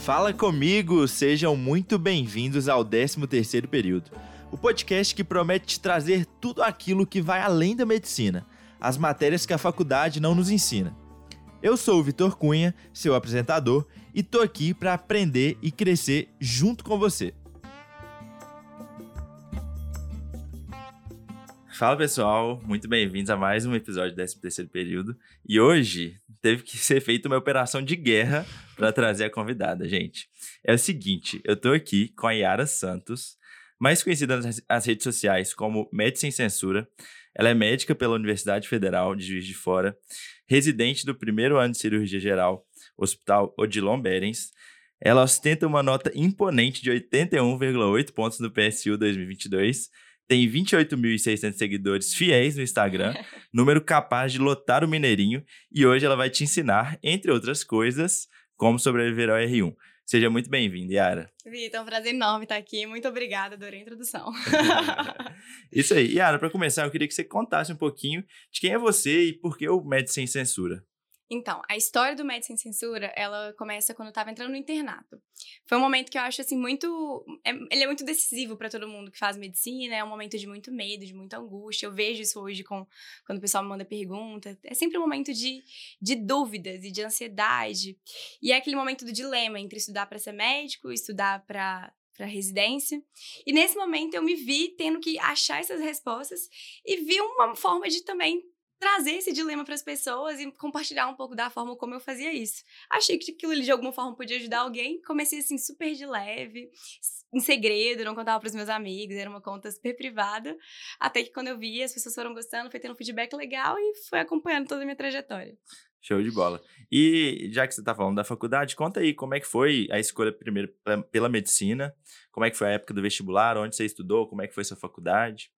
Fala comigo, sejam muito bem-vindos ao 13º período. O podcast que promete te trazer tudo aquilo que vai além da medicina, as matérias que a faculdade não nos ensina. Eu sou o Vitor Cunha, seu apresentador, e tô aqui para aprender e crescer junto com você. Fala pessoal, muito bem-vindos a mais um episódio do 13º período. E hoje teve que ser feita uma operação de guerra para trazer a convidada, gente. É o seguinte, eu tô aqui com a Yara Santos, mais conhecida nas redes sociais como Médica Sem Censura. Ela é médica pela Universidade Federal de Juiz de Fora, residente do primeiro ano de cirurgia geral, Hospital Odilon Berens. Ela ostenta uma nota imponente de 81,8 pontos no PSU 2022 tem 28.600 seguidores fiéis no Instagram, número capaz de lotar o Mineirinho, e hoje ela vai te ensinar, entre outras coisas, como sobreviver ao R1. Seja muito bem-vinda, Yara. Vitor, é um prazer enorme estar aqui. Muito obrigada, adorei a introdução. Isso aí. Yara, para começar, eu queria que você contasse um pouquinho de quem é você e por que o Médico Sem Censura. Então, a história do Médico Sem Censura, ela começa quando eu tava entrando no internato. Foi um momento que eu acho, assim, muito... É, ele é muito decisivo para todo mundo que faz medicina, é um momento de muito medo, de muita angústia. Eu vejo isso hoje com, quando o pessoal me manda pergunta. É sempre um momento de, de dúvidas e de ansiedade. E é aquele momento do dilema entre estudar para ser médico, estudar para para residência. E nesse momento eu me vi tendo que achar essas respostas e vi uma forma de também trazer esse dilema para as pessoas e compartilhar um pouco da forma como eu fazia isso. Achei que aquilo ali de alguma forma podia ajudar alguém, comecei assim super de leve, em segredo, não contava para os meus amigos, era uma conta super privada, até que quando eu vi, as pessoas foram gostando, foi tendo um feedback legal e foi acompanhando toda a minha trajetória. Show de bola. E já que você está falando da faculdade, conta aí como é que foi a escolha primeiro pela medicina, como é que foi a época do vestibular, onde você estudou, como é que foi sua faculdade?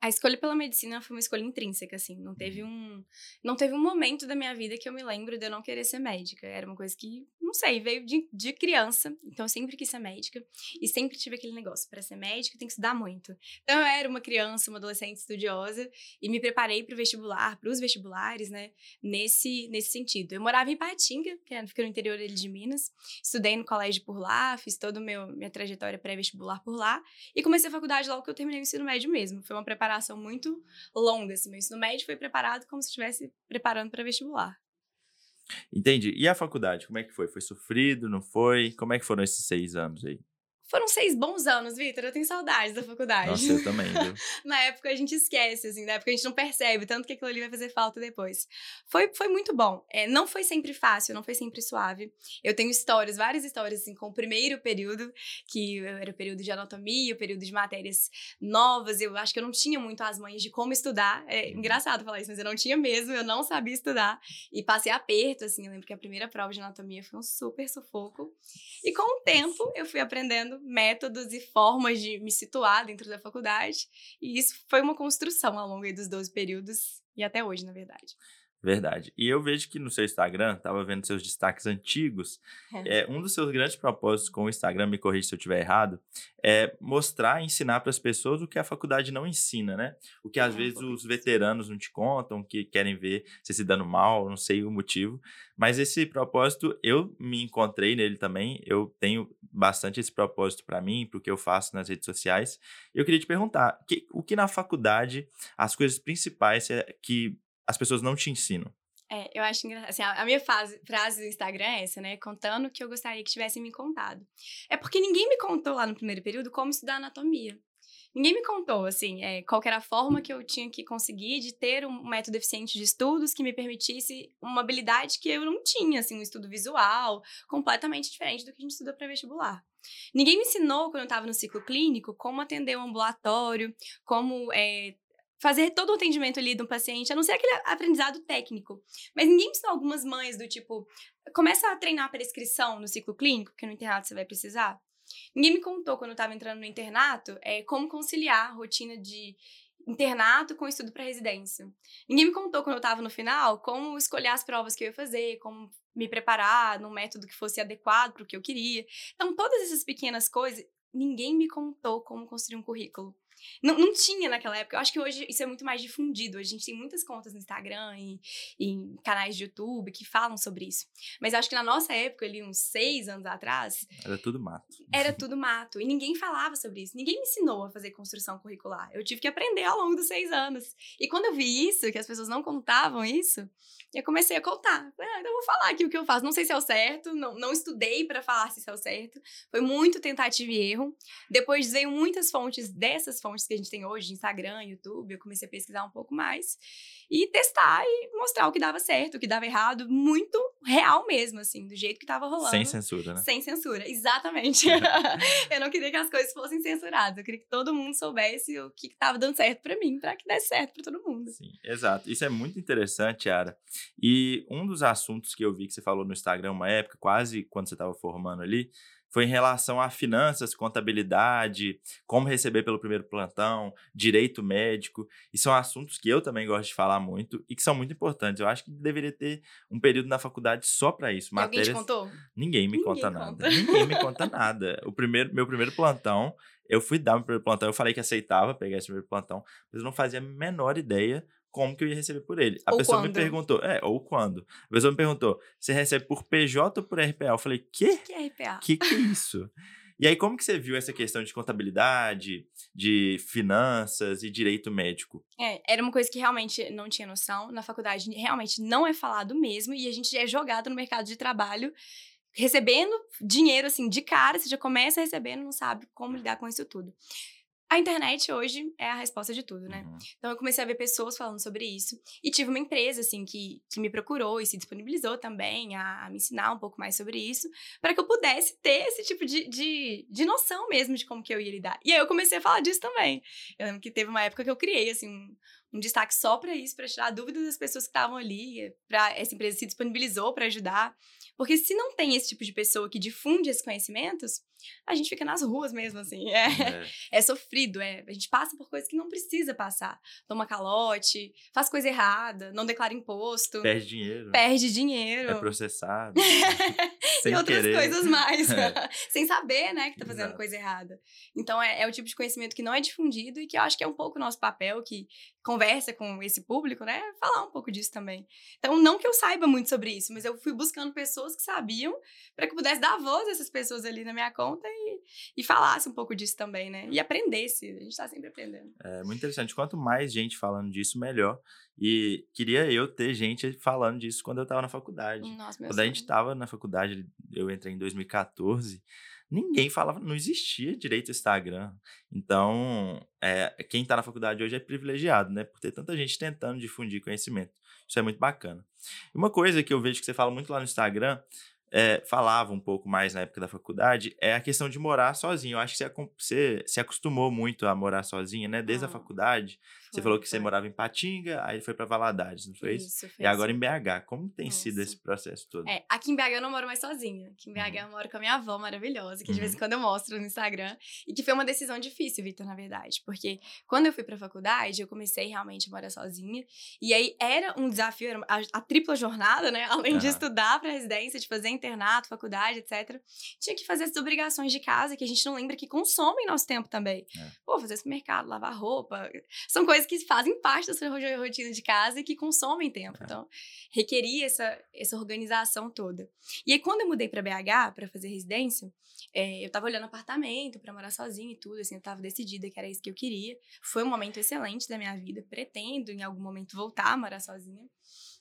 A escolha pela medicina foi uma escolha intrínseca, assim. Não teve uhum. um, não teve um momento da minha vida que eu me lembro de eu não querer ser médica. Era uma coisa que, não sei, veio de, de criança. Então, eu sempre quis ser médica. E sempre tive aquele negócio, para ser médica tem que estudar muito. Então, eu era uma criança, uma adolescente estudiosa. E me preparei para o vestibular, para os vestibulares, né? Nesse, nesse sentido. Eu morava em Patinga, que fica no interior de Minas. Estudei no colégio por lá, fiz toda a minha trajetória pré-vestibular por lá. E comecei a faculdade logo que eu terminei o ensino médio mesmo. Foi uma preparação preparação muito longa. Assim. Meu ensino médio foi preparado como se estivesse preparando para vestibular. Entendi. E a faculdade, como é que foi? Foi sofrido, não foi? Como é que foram esses seis anos aí? Foram seis bons anos, Vitor. Eu tenho saudades da faculdade. Nossa, eu também, viu? na época a gente esquece, assim, na época a gente não percebe, tanto que aquilo ali vai fazer falta depois. Foi, foi muito bom. É, não foi sempre fácil, não foi sempre suave. Eu tenho histórias, várias histórias, assim, com o primeiro período, que era o período de anatomia, o período de matérias novas. Eu acho que eu não tinha muito as manhas de como estudar. É uhum. engraçado falar isso, mas eu não tinha mesmo, eu não sabia estudar. E passei aperto, assim. Eu lembro que a primeira prova de anatomia foi um super sufoco. E com o tempo eu fui aprendendo métodos e formas de me situar dentro da faculdade. E isso foi uma construção ao longo dos 12 períodos e até hoje, na verdade. Verdade. E eu vejo que no seu Instagram, estava vendo seus destaques antigos, é. é. um dos seus grandes propósitos com o Instagram, me corrija se eu estiver errado, é mostrar, ensinar para as pessoas o que a faculdade não ensina, né? O que às é, vezes os veteranos não te contam, que querem ver você se dando mal, não sei o motivo. Mas esse propósito, eu me encontrei nele também, eu tenho bastante esse propósito para mim, para o que eu faço nas redes sociais. Eu queria te perguntar, que, o que na faculdade, as coisas principais é que as pessoas não te ensinam? É, eu acho engraçado. Assim, a minha fase, frase do Instagram é essa, né? Contando o que eu gostaria que tivessem me contado. É porque ninguém me contou lá no primeiro período como estudar anatomia. Ninguém me contou, assim, é, qual era a forma que eu tinha que conseguir de ter um método eficiente de estudos que me permitisse uma habilidade que eu não tinha, assim, um estudo visual, completamente diferente do que a gente estuda para vestibular. Ninguém me ensinou, quando eu estava no ciclo clínico, como atender um ambulatório, como é, fazer todo o atendimento ali do paciente, a não ser aquele aprendizado técnico. Mas ninguém me ensinou algumas mães do tipo, começa a treinar a prescrição no ciclo clínico, porque no internato você vai precisar. Ninguém me contou quando eu estava entrando no internato é, como conciliar a rotina de internato com estudo para residência. Ninguém me contou quando eu estava no final como escolher as provas que eu ia fazer, como me preparar num método que fosse adequado para o que eu queria. Então, todas essas pequenas coisas, ninguém me contou como construir um currículo. Não, não tinha naquela época. Eu acho que hoje isso é muito mais difundido. A gente tem muitas contas no Instagram e, e em canais de YouTube que falam sobre isso. Mas eu acho que na nossa época, ali, uns seis anos atrás. Era tudo mato. Era tudo mato. E ninguém falava sobre isso. Ninguém me ensinou a fazer construção curricular. Eu tive que aprender ao longo dos seis anos. E quando eu vi isso, que as pessoas não contavam isso, eu comecei a contar. Ah, então eu vou falar aqui o que eu faço. Não sei se é o certo, não, não estudei para falar se é o certo. Foi muito tentativa e erro. Depois veio muitas fontes dessas fontes que a gente tem hoje, Instagram, YouTube. Eu comecei a pesquisar um pouco mais e testar e mostrar o que dava certo, o que dava errado, muito real mesmo, assim, do jeito que tava rolando. Sem censura, né? Sem censura, exatamente. eu não queria que as coisas fossem censuradas. Eu queria que todo mundo soubesse o que tava dando certo para mim, para que desse certo para todo mundo. Sim, exato. Isso é muito interessante, Ara. E um dos assuntos que eu vi que você falou no Instagram uma época, quase quando você estava formando ali, foi em relação a finanças, contabilidade, como receber pelo primeiro plantão, direito médico. E são assuntos que eu também gosto de falar muito e que são muito importantes. Eu acho que deveria ter um período na faculdade só para isso. Matérias... Alguém te contou? Ninguém me Ninguém conta, conta nada. Ninguém me conta nada. O primeiro, meu primeiro plantão, eu fui dar meu primeiro plantão, eu falei que aceitava pegar esse primeiro plantão, mas eu não fazia a menor ideia como que eu ia receber por ele. A ou pessoa quando? me perguntou, é, ou quando. A pessoa me perguntou, você recebe por PJ ou por RPA? Eu falei, quê? Que é RPA? Que que é isso? E aí, como que você viu essa questão de contabilidade, de finanças e direito médico? É, era uma coisa que realmente não tinha noção. Na faculdade, realmente não é falado mesmo. E a gente é jogado no mercado de trabalho recebendo dinheiro, assim, de cara. Você já começa recebendo, não sabe como lidar com isso tudo. A internet hoje é a resposta de tudo, né? Uhum. Então eu comecei a ver pessoas falando sobre isso. E tive uma empresa, assim, que, que me procurou e se disponibilizou também a, a me ensinar um pouco mais sobre isso, para que eu pudesse ter esse tipo de, de, de noção mesmo de como que eu ia lidar. E aí eu comecei a falar disso também. Eu lembro que teve uma época que eu criei, assim, um, um destaque só para isso, para tirar dúvidas das pessoas que estavam ali, para essa empresa se disponibilizou para ajudar. Porque se não tem esse tipo de pessoa que difunde esses conhecimentos, a gente fica nas ruas mesmo, assim. É, É. é sofrido, é. A gente passa por coisas que não precisa passar. Toma calote, faz coisa errada, não declara imposto, Perde dinheiro, perde dinheiro. é processado, sem e outras querer. coisas mais. É. Sem saber, né, que tá fazendo Exato. coisa errada. Então, é, é o tipo de conhecimento que não é difundido e que eu acho que é um pouco o nosso papel, que conversa com esse público, né, falar um pouco disso também. Então, não que eu saiba muito sobre isso, mas eu fui buscando pessoas que sabiam para que eu pudesse dar voz a essas pessoas ali na minha conta e, e falasse um pouco disso também, né? E aprendesse. A gente tá sempre aprendendo. É muito interessante. Quanto mais gente falando disso, melhor. E queria eu ter gente falando disso quando eu estava na faculdade. Nossa, meu Quando a gente sonho. estava na faculdade, eu entrei em 2014, ninguém falava, não existia direito ao Instagram. Então, é, quem está na faculdade hoje é privilegiado, né? Por ter tanta gente tentando difundir conhecimento. Isso é muito bacana. Uma coisa que eu vejo que você fala muito lá no Instagram, é, falava um pouco mais na época da faculdade, é a questão de morar sozinho. Eu acho que você, você se acostumou muito a morar sozinha, né? Desde a Ah, faculdade. Você falou que você morava em Patinga, aí foi para Valadares, não foi isso? Isso, foi E agora assim. em BH. Como tem sido Nossa. esse processo todo? É, aqui em BH eu não moro mais sozinha. Aqui em BH eu moro com a minha avó maravilhosa, que de vez em Uhum. quando eu mostro no Instagram. E que foi uma decisão difícil, Vitor, na verdade. Porque quando eu fui pra faculdade, eu comecei realmente a morar sozinha. E aí era um desafio, era a, a tripla jornada, né? Além de Aham. estudar pra residência, de fazer internato, faculdade, etc. Tinha que fazer essas obrigações de casa que a gente não lembra que consomem nosso tempo também. É. Pô, fazer supermercado, lavar roupa. São coisas que fazem parte da sua ro- rotina de casa e que consomem tempo. É. Então, requeria essa, essa organização toda. E aí, quando eu mudei pra BH pra fazer residência, é, eu tava olhando apartamento pra morar sozinha e tudo, assim, eu tava decidida que era isso que eu queria. Foi um momento excelente da minha vida, pretendo em algum momento voltar a morar sozinha.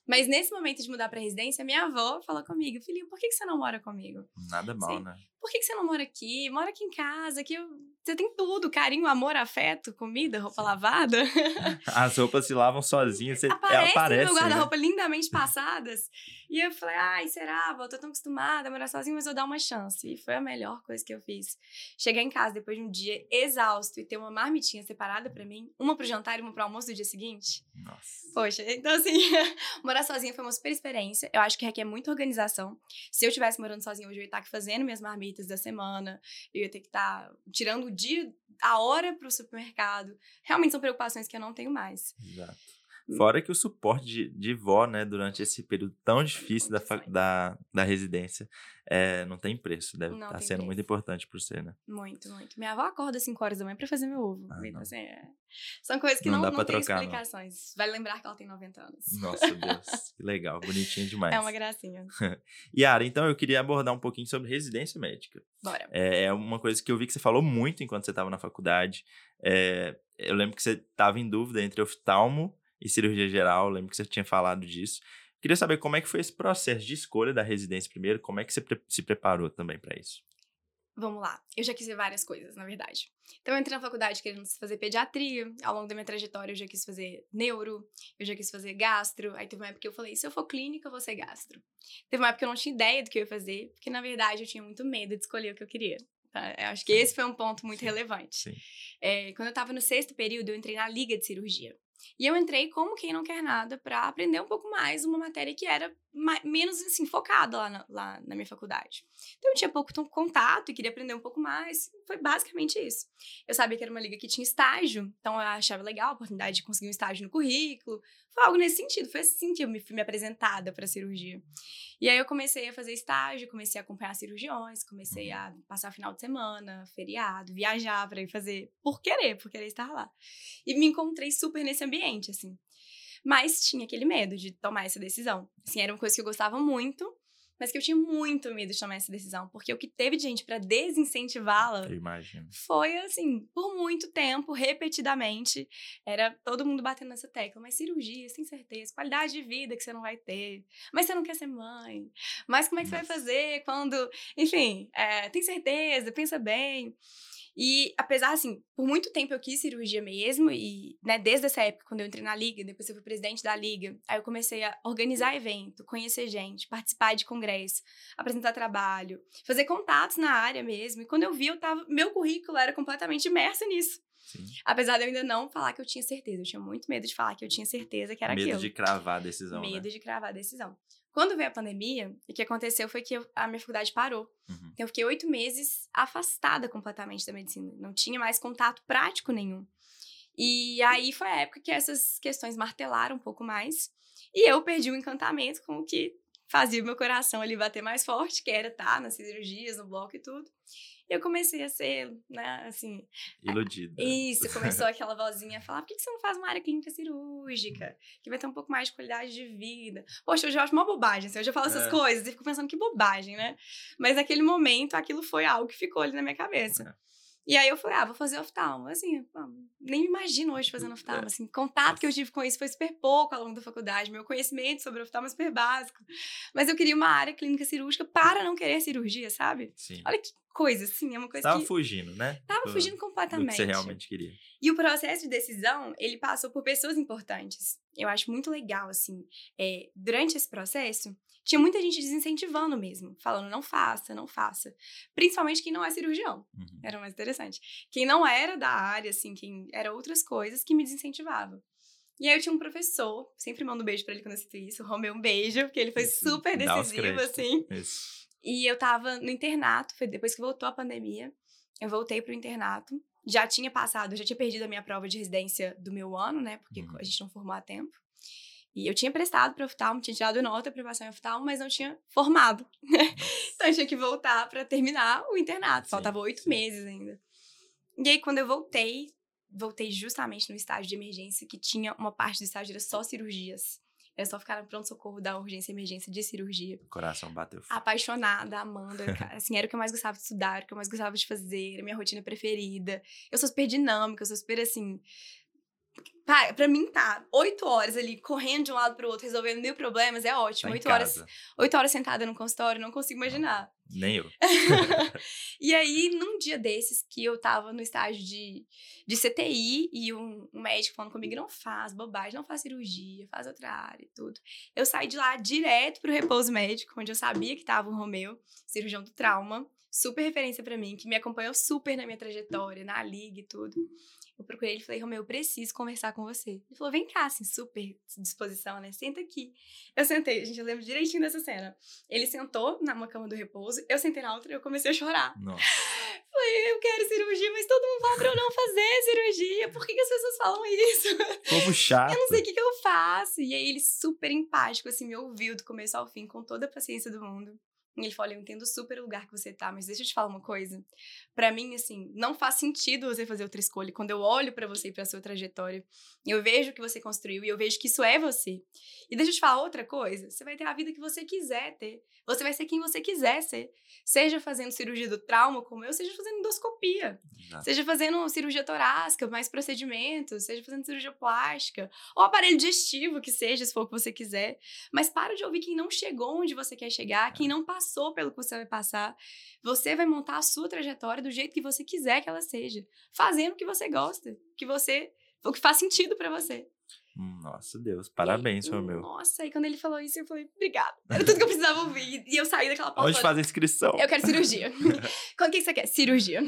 Mas nesse momento de mudar pra residência, minha avó falou comigo, filhinho, por que, que você não mora comigo? Nada mal, Sim. né? Por que, que você não mora aqui? Mora aqui em casa, que eu- você tem tudo, carinho, amor, afeto, comida, roupa lavada. As roupas se lavam sozinhas, você aparecem no aparece, meu né? guarda-roupa lindamente passadas. E eu falei, ai, será? Eu tô tão acostumada a morar sozinha, mas vou dar uma chance. E foi a melhor coisa que eu fiz. Chegar em casa depois de um dia exausto e ter uma marmitinha separada pra mim, uma pro jantar e uma pro almoço do dia seguinte. Nossa. Poxa, então assim, morar sozinha foi uma super experiência. Eu acho que requer muita organização. Se eu tivesse morando sozinha hoje, eu ia estar aqui fazendo minhas marmitas da semana. Eu ia ter que estar tirando o dia, a hora pro supermercado. Realmente são preocupações que eu não tenho mais. Exato. Fora que o suporte de, de vó, né, durante esse período tão difícil da, da, da residência, é, não tem preço. Deve estar tá sendo preço. muito importante para você, né? Muito, muito. Minha avó acorda às 5 horas da manhã para fazer meu ovo. Ah, então, assim, é... São coisas que não, não, não tem trocar, explicações. Não. Vale lembrar que ela tem 90 anos. Nossa, Deus. que legal. Bonitinho demais. É uma gracinha. Yara, então eu queria abordar um pouquinho sobre residência médica. Bora. É, é uma coisa que eu vi que você falou muito enquanto você estava na faculdade. É, eu lembro que você estava em dúvida entre oftalmo e cirurgia geral, lembro que você tinha falado disso. Queria saber como é que foi esse processo de escolha da residência primeiro, como é que você se preparou também para isso? Vamos lá, eu já quis ver várias coisas, na verdade. Então, eu entrei na faculdade querendo fazer pediatria, ao longo da minha trajetória eu já quis fazer neuro, eu já quis fazer gastro, aí teve uma época que eu falei, se eu for clínica, eu vou ser gastro. Teve uma época que eu não tinha ideia do que eu ia fazer, porque na verdade eu tinha muito medo de escolher o que eu queria. Tá? Eu acho que esse foi um ponto muito relevante. É, quando eu estava no sexto período, eu entrei na liga de cirurgia. E eu entrei como quem não quer nada para aprender um pouco mais uma matéria que era mais, menos assim focada lá na, lá na minha faculdade. Então eu tinha pouco contato e queria aprender um pouco mais. Foi basicamente isso. Eu sabia que era uma liga que tinha estágio, então eu achava legal a oportunidade de conseguir um estágio no currículo. Foi algo nesse sentido, foi assim que eu me fui me apresentada para cirurgia. E aí eu comecei a fazer estágio, comecei a acompanhar cirurgiões, comecei a passar final de semana, feriado, viajar para ir fazer por querer, por querer estar lá. E me encontrei super nesse ambiente, assim. Mas tinha aquele medo de tomar essa decisão. Assim, era uma coisa que eu gostava muito, mas que eu tinha muito medo de tomar essa decisão, porque o que teve de gente para desincentivá-la foi assim, por muito tempo, repetidamente, era todo mundo batendo nessa tecla, mas cirurgia, sem certeza, qualidade de vida que você não vai ter, mas você não quer ser mãe, mas como é que Nossa. você vai fazer quando, enfim, é, tem certeza, pensa bem. E apesar, assim, por muito tempo eu quis cirurgia mesmo, e, né, desde essa época, quando eu entrei na liga, depois eu fui presidente da liga, aí eu comecei a organizar evento, conhecer gente, participar de congresso, apresentar trabalho, fazer contatos na área mesmo. E quando eu vi, eu tava, meu currículo era completamente imerso nisso. Sim. Apesar de eu ainda não falar que eu tinha certeza. Eu tinha muito medo de falar que eu tinha certeza que era medo aquilo. Medo de cravar a decisão, Medo né? de cravar a decisão. Quando veio a pandemia, o que aconteceu foi que eu, a minha faculdade parou. Uhum. Então, eu fiquei oito meses afastada completamente da medicina. Não tinha mais contato prático nenhum. E aí foi a época que essas questões martelaram um pouco mais. E eu perdi o encantamento com o que fazia o meu coração ali bater mais forte, que era estar nas cirurgias, no bloco e tudo eu comecei a ser, né, assim. Iludida. Isso, começou aquela vozinha a falar: por que você não faz uma área clínica cirúrgica? Que vai ter um pouco mais de qualidade de vida. Poxa, eu acho uma bobagem. Assim, eu falo essas é. coisas e fico pensando que bobagem, né? Mas naquele momento aquilo foi algo que ficou ali na minha cabeça. É. E aí eu falei, ah, vou fazer oftalmo. Assim, nem me imagino hoje fazendo oftalmo. É. Assim, contato que eu tive com isso foi super pouco ao longo da faculdade. Meu conhecimento sobre oftalmo é super básico. Mas eu queria uma área clínica cirúrgica para não querer cirurgia, sabe? Sim. Olha que coisa, assim, é uma coisa Tava que... fugindo, né? Tava do, fugindo completamente. Do que você realmente queria. E o processo de decisão, ele passou por pessoas importantes. Eu acho muito legal, assim, é, durante esse processo, tinha muita gente desincentivando mesmo, falando não faça, não faça. Principalmente quem não é cirurgião. Uhum. Era mais interessante. Quem não era da área, assim, quem era outras coisas que me desincentivava. E aí eu tinha um professor, sempre mando um beijo para ele quando eu cito isso, o Romeu, um beijo, porque ele foi isso, super decisivo, assim. Isso. E eu tava no internato, foi depois que voltou a pandemia, eu voltei pro internato. Já tinha passado, já tinha perdido a minha prova de residência do meu ano, né? Porque uhum. a gente não formou a tempo. E eu tinha prestado para oftalmo, tinha tirado nota para passar em oftalmo, mas não tinha formado. então eu tinha que voltar para terminar o internato. Faltava oito meses ainda. E aí, quando eu voltei, voltei justamente no estágio de emergência, que tinha uma parte do estágio era só cirurgias. Era só ficar no pronto-socorro da urgência e emergência de cirurgia. O coração bateu. Apaixonada, amando. assim, era o que eu mais gostava de estudar, era o que eu mais gostava de fazer, era a minha rotina preferida. Eu sou super dinâmica, eu sou super assim. Pra, pra mim, tá. Oito horas ali, correndo de um lado pro outro, resolvendo mil problemas, é ótimo. Tá oito, horas, oito horas sentada no consultório, não consigo imaginar. Nem eu. e aí, num dia desses, que eu tava no estágio de, de CTI e um, um médico falando comigo, não faz bobagem, não faz cirurgia, faz outra área e tudo. Eu saí de lá direto pro repouso médico, onde eu sabia que tava o Romeu, cirurgião do trauma, super referência para mim, que me acompanhou super na minha trajetória, na liga e tudo. Eu procurei ele e falei, Romeu, eu preciso conversar com você. Ele falou, vem cá, assim, super disposição, né? Senta aqui. Eu sentei, gente, eu lembro direitinho dessa cena. Ele sentou numa cama do repouso, eu sentei na outra e eu comecei a chorar. Nossa. Falei, eu quero cirurgia, mas todo mundo fala pra eu não fazer cirurgia. Por que, que as pessoas falam isso? Povo chato. Eu não sei o que, que eu faço. E aí ele super empático, assim, me ouviu do começo ao fim, com toda a paciência do mundo. Ele falou: Eu entendo super o lugar que você tá, mas deixa eu te falar uma coisa. Para mim, assim, não faz sentido você fazer outra escolha. Quando eu olho para você e pra sua trajetória, eu vejo o que você construiu e eu vejo que isso é você. E deixa eu te falar outra coisa: você vai ter a vida que você quiser ter. Você vai ser quem você quiser ser. Seja fazendo cirurgia do trauma, como eu, seja fazendo endoscopia. Exato. Seja fazendo cirurgia torácica, mais procedimentos, seja fazendo cirurgia plástica, ou aparelho digestivo, que seja, se for o que você quiser. Mas para de ouvir quem não chegou onde você quer chegar, quem não passou pelo que você vai passar. Você vai montar a sua trajetória do jeito que você quiser que ela seja, fazendo o que você gosta, que você, o que faz sentido para você. Nossa Deus, parabéns, foi meu. Nossa, e quando ele falou isso, eu falei, obrigada. Era tudo que eu precisava ouvir. E eu saí daquela porta. Onde faz a inscrição? Eu quero cirurgia. Quando que você quer? Cirurgia.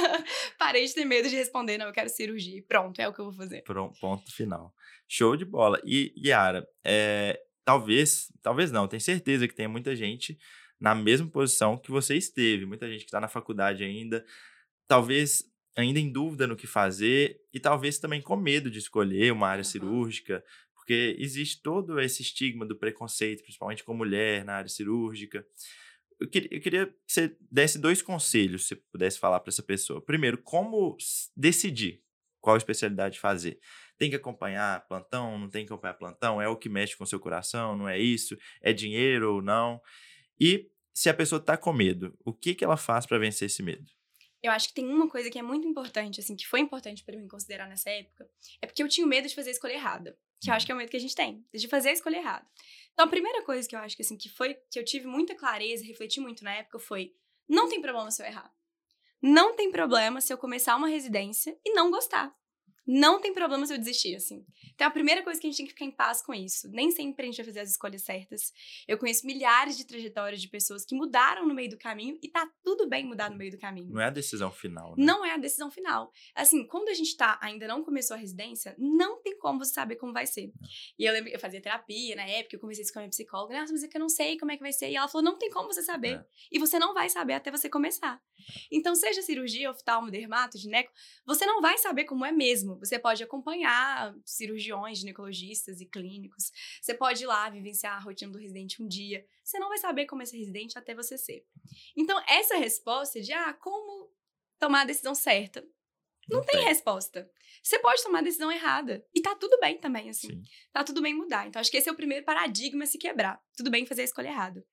Parei de ter medo de responder, não, eu quero cirurgia. Pronto, é o que eu vou fazer. Pronto, ponto final. Show de bola. E, Yara, é, talvez, talvez não, tenho certeza que tem muita gente na mesma posição que você esteve. Muita gente que está na faculdade ainda. Talvez ainda em dúvida no que fazer e talvez também com medo de escolher uma área cirúrgica, porque existe todo esse estigma do preconceito, principalmente com mulher na área cirúrgica. Eu queria, eu queria que você desse dois conselhos, se pudesse falar para essa pessoa. Primeiro, como decidir qual especialidade fazer? Tem que acompanhar plantão, não tem que acompanhar plantão? É o que mexe com o seu coração, não é isso? É dinheiro ou não? E se a pessoa está com medo, o que, que ela faz para vencer esse medo? Eu acho que tem uma coisa que é muito importante, assim, que foi importante para mim considerar nessa época, é porque eu tinha medo de fazer a escolha errada. Que eu acho que é o medo que a gente tem, de fazer a escolha errada. Então, a primeira coisa que eu acho que, assim, que foi, que eu tive muita clareza, refleti muito na época, foi: não tem problema se eu errar. Não tem problema se eu começar uma residência e não gostar não tem problema se eu desistir, assim. Então, a primeira coisa que a gente tem que ficar em paz com isso. Nem sempre a gente vai fazer as escolhas certas. Eu conheço milhares de trajetórias de pessoas que mudaram no meio do caminho e tá tudo bem mudar no meio do caminho. Não é a decisão final, né? Não é a decisão final. Assim, quando a gente tá, ainda não começou a residência, não tem como você saber como vai ser. E eu lembro, eu fazia terapia na época, eu comecei a com a minha psicóloga, nossa, mas é que eu não sei como é que vai ser. E ela falou, não tem como você saber. É. E você não vai saber até você começar. Então, seja cirurgia, oftalmo, dermato, gineco, você não vai saber como é mesmo você pode acompanhar cirurgiões, ginecologistas e clínicos. Você pode ir lá vivenciar a rotina do residente um dia. Você não vai saber como é ser residente até você ser. Então, essa resposta de, ah, como tomar a decisão certa? Não, não tem, tem, resposta. Você pode tomar a decisão errada. E tá tudo bem também, assim. Sim. Tá tudo bem mudar. Então, acho que esse é o primeiro paradigma a se quebrar. Tudo bem fazer a escolha errada.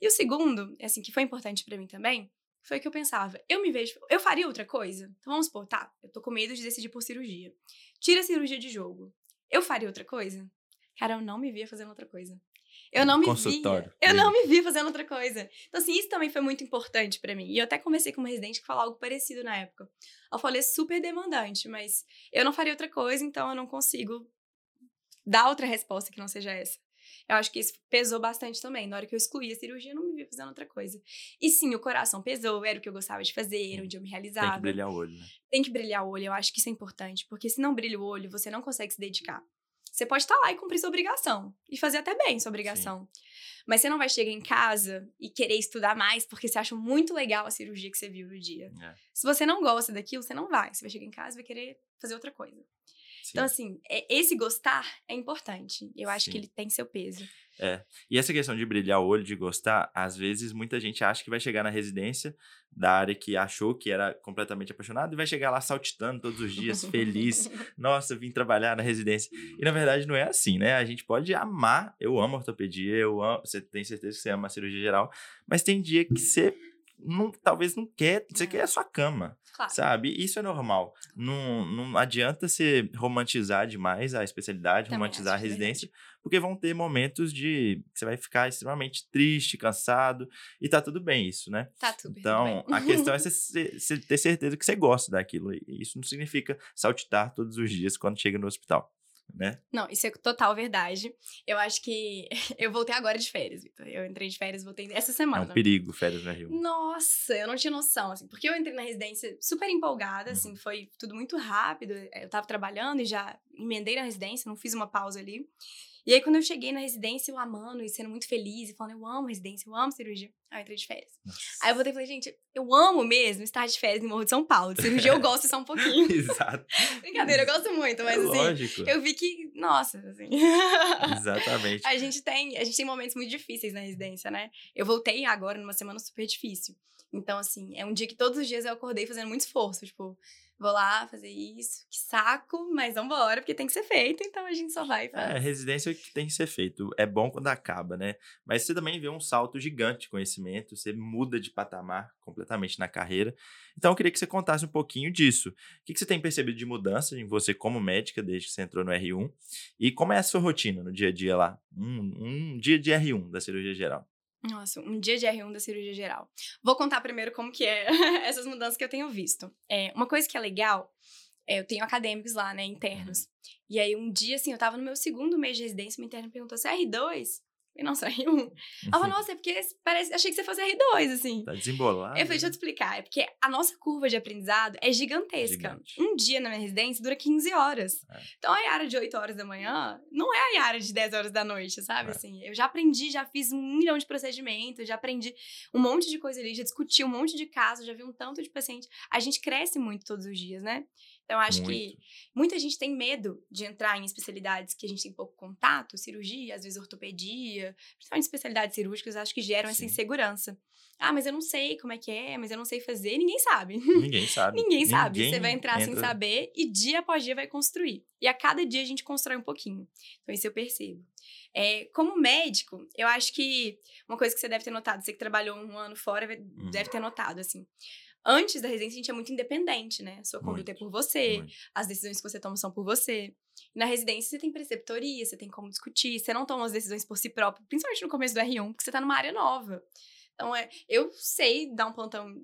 E o segundo, assim, que foi importante para mim também, foi que eu pensava, eu me vejo, eu faria outra coisa? Então vamos supor, tá, eu tô com medo de decidir por cirurgia. Tira a cirurgia de jogo. Eu faria outra coisa? Cara, eu não me via fazendo outra coisa. Eu não me via. Eu não me via fazendo outra coisa. Então, assim, isso também foi muito importante para mim. E eu até conversei com uma residente que falou algo parecido na época. Ela falou, é super demandante, mas eu não faria outra coisa, então eu não consigo dar outra resposta que não seja essa. Eu acho que isso pesou bastante também. Na hora que eu excluí a cirurgia, eu não me via fazendo outra coisa. E sim, o coração pesou, era o que eu gostava de fazer, era onde eu me realizava. Tem que brilhar o olho, né? Tem que brilhar o olho, eu acho que isso é importante, porque se não brilha o olho, você não consegue se dedicar. Você pode estar lá e cumprir sua obrigação, e fazer até bem sua obrigação. Sim. Mas você não vai chegar em casa e querer estudar mais porque você acha muito legal a cirurgia que você viu no dia. É. Se você não gosta daquilo, você não vai. Você vai chegar em casa e vai querer fazer outra coisa. Então, Sim. Então, assim, é, esse gostar é importante. Eu acho Sim. que ele tem seu peso. É. E essa questão de brilhar o olho, de gostar, às vezes muita gente acha que vai chegar na residência da área que achou que era completamente apaixonado e vai chegar lá saltitando todos os dias, feliz. Nossa, vim trabalhar na residência. E na verdade não é assim, né? A gente pode amar, eu amo ortopedia, eu amo, você tem certeza que você ama a cirurgia geral, mas tem dia que você não, talvez não quer, você quer a sua cama, claro. sabe? Isso é normal. Não, não adianta você romantizar demais a especialidade, Também romantizar a residência, porque vão ter momentos de que você vai ficar extremamente triste, cansado, e tá tudo bem isso, né? Tá tudo Então, tudo a questão é você, você ter certeza que você gosta daquilo, e isso não significa saltitar todos os dias quando chega no hospital né? Não, isso é total verdade. Eu acho que eu voltei agora de férias, Vitor. Eu entrei de férias, voltei essa semana. É um perigo férias na Rio. Nossa, eu não tinha noção, assim, porque eu entrei na residência super empolgada, assim, uhum. assim, foi tudo muito rápido. Eu tava trabalhando e já emendei na residência, não fiz uma pausa ali. E aí, quando eu cheguei na residência, eu amando e sendo muito feliz, e falando, eu amo residência, eu amo cirurgia. Aí eu entrei de férias. Nossa. Aí eu voltei e falei, gente, eu amo mesmo estar de férias em Morro de São Paulo. De cirurgia eu gosto só um pouquinho. Exato. Brincadeira, eu gosto muito, mas é assim, Lógico. eu vi que, nossa, assim. Exatamente. a gente tem, a gente tem momentos muito difíceis na residência, né? Eu voltei agora numa semana super difícil. Então, assim, é um dia que todos os dias eu acordei fazendo muito esforço, tipo, vou lá fazer isso, que saco, mas vambora, porque tem que ser feito, então a gente só vai e faz. É, residência que tem que ser feito. É bom quando acaba, né? Mas você também vê um salto gigante de conhecimento, você muda de patamar completamente na carreira. Então eu queria que você contasse um pouquinho disso. O que você tem percebido de mudança em você como médica desde que você entrou no R1? E como é a sua rotina no dia a dia lá? Um, um dia de R1 da cirurgia geral. Nossa, um dia de R1 da cirurgia geral. Vou contar primeiro como que é essas mudanças que eu tenho visto. É, uma coisa que é legal, é, eu tenho acadêmicos lá, né, internos. Uhum. E aí um dia, assim, eu tava no meu segundo mês de residência, uma interna perguntou, você é R2? E nossa, R1. Ela falou, nossa, é porque parece, achei que você fosse R2, assim. Tá desembolado. Eu falei, deixa eu te explicar. É porque a nossa curva de aprendizado é gigantesca. Gigante. Um dia na minha residência dura 15 horas. É. Então, a Yara de 8 horas da manhã não é a Yara de 10 horas da noite, sabe? É. Assim, eu já aprendi, já fiz um milhão de procedimentos, já aprendi um monte de coisa ali, já discuti um monte de casos, já vi um tanto de paciente. A gente cresce muito todos os dias, né? Então, acho Muito. que muita gente tem medo de entrar em especialidades que a gente tem pouco contato, cirurgia, às vezes ortopedia, principalmente especialidades cirúrgicas, acho que geram Sim. essa insegurança. Ah, mas eu não sei como é que é, mas eu não sei fazer. Ninguém sabe. Ninguém sabe. Ninguém sabe. Ninguém Você vai entrar entra... sem saber e dia após dia vai construir. E a cada dia a gente constrói um pouquinho. Então, isso eu percebo. É, como médico, eu acho que uma coisa que você deve ter notado, você que trabalhou um ano fora, hum. deve ter notado, assim antes da residência a gente é muito independente, né? A sua conduta é por você, muito. as decisões que você toma são por você. Na residência você tem preceptoria, você tem como discutir, você não toma as decisões por si próprio, principalmente no começo do R1, porque você tá numa área nova. Então, é, eu sei dar um plantão,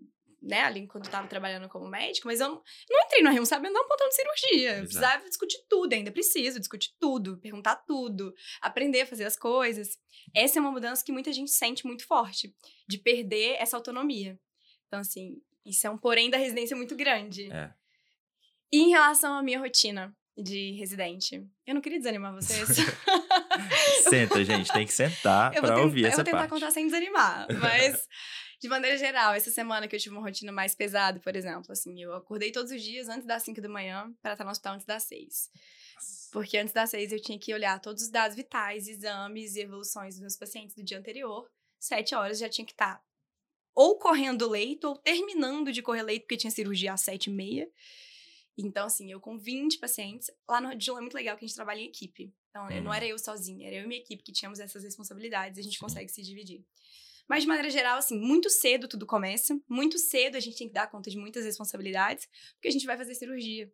né, ali quando eu tava trabalhando como médico, mas eu não, não entrei no R1 sabendo dar um plantão de cirurgia. Eu precisava discutir tudo, ainda preciso discutir tudo, perguntar tudo, aprender a fazer as coisas. Essa é uma mudança que muita gente sente muito forte, de perder essa autonomia. Então, assim, isso é um porém da residência muito grande. É. E em relação à minha rotina de residente, eu não queria desanimar vocês. Senta, gente, tem que sentar para ouvir essa parte. Eu vou tentar contar sem desanimar, mas de maneira geral, essa semana que eu tive uma rotina mais pesada, por exemplo, assim, eu acordei todos os dias antes das 5 da manhã para estar no hospital antes das 6. Porque antes das 6 eu tinha que olhar todos os dados vitais, exames e evoluções dos meus pacientes do dia anterior. Sete horas já tinha que estar ou correndo leito, ou terminando de correr leito, porque tinha cirurgia às sete e meia. Então, assim, eu com 20 pacientes, lá no Dilma é muito legal que a gente trabalha em equipe. Então, hum. não era eu sozinha, era eu e minha equipe que tínhamos essas responsabilidades, a gente Sim. consegue se dividir. Mas, de maneira geral, assim, muito cedo tudo começa, muito cedo a gente tem que dar conta de muitas responsabilidades, porque a gente vai fazer cirurgia.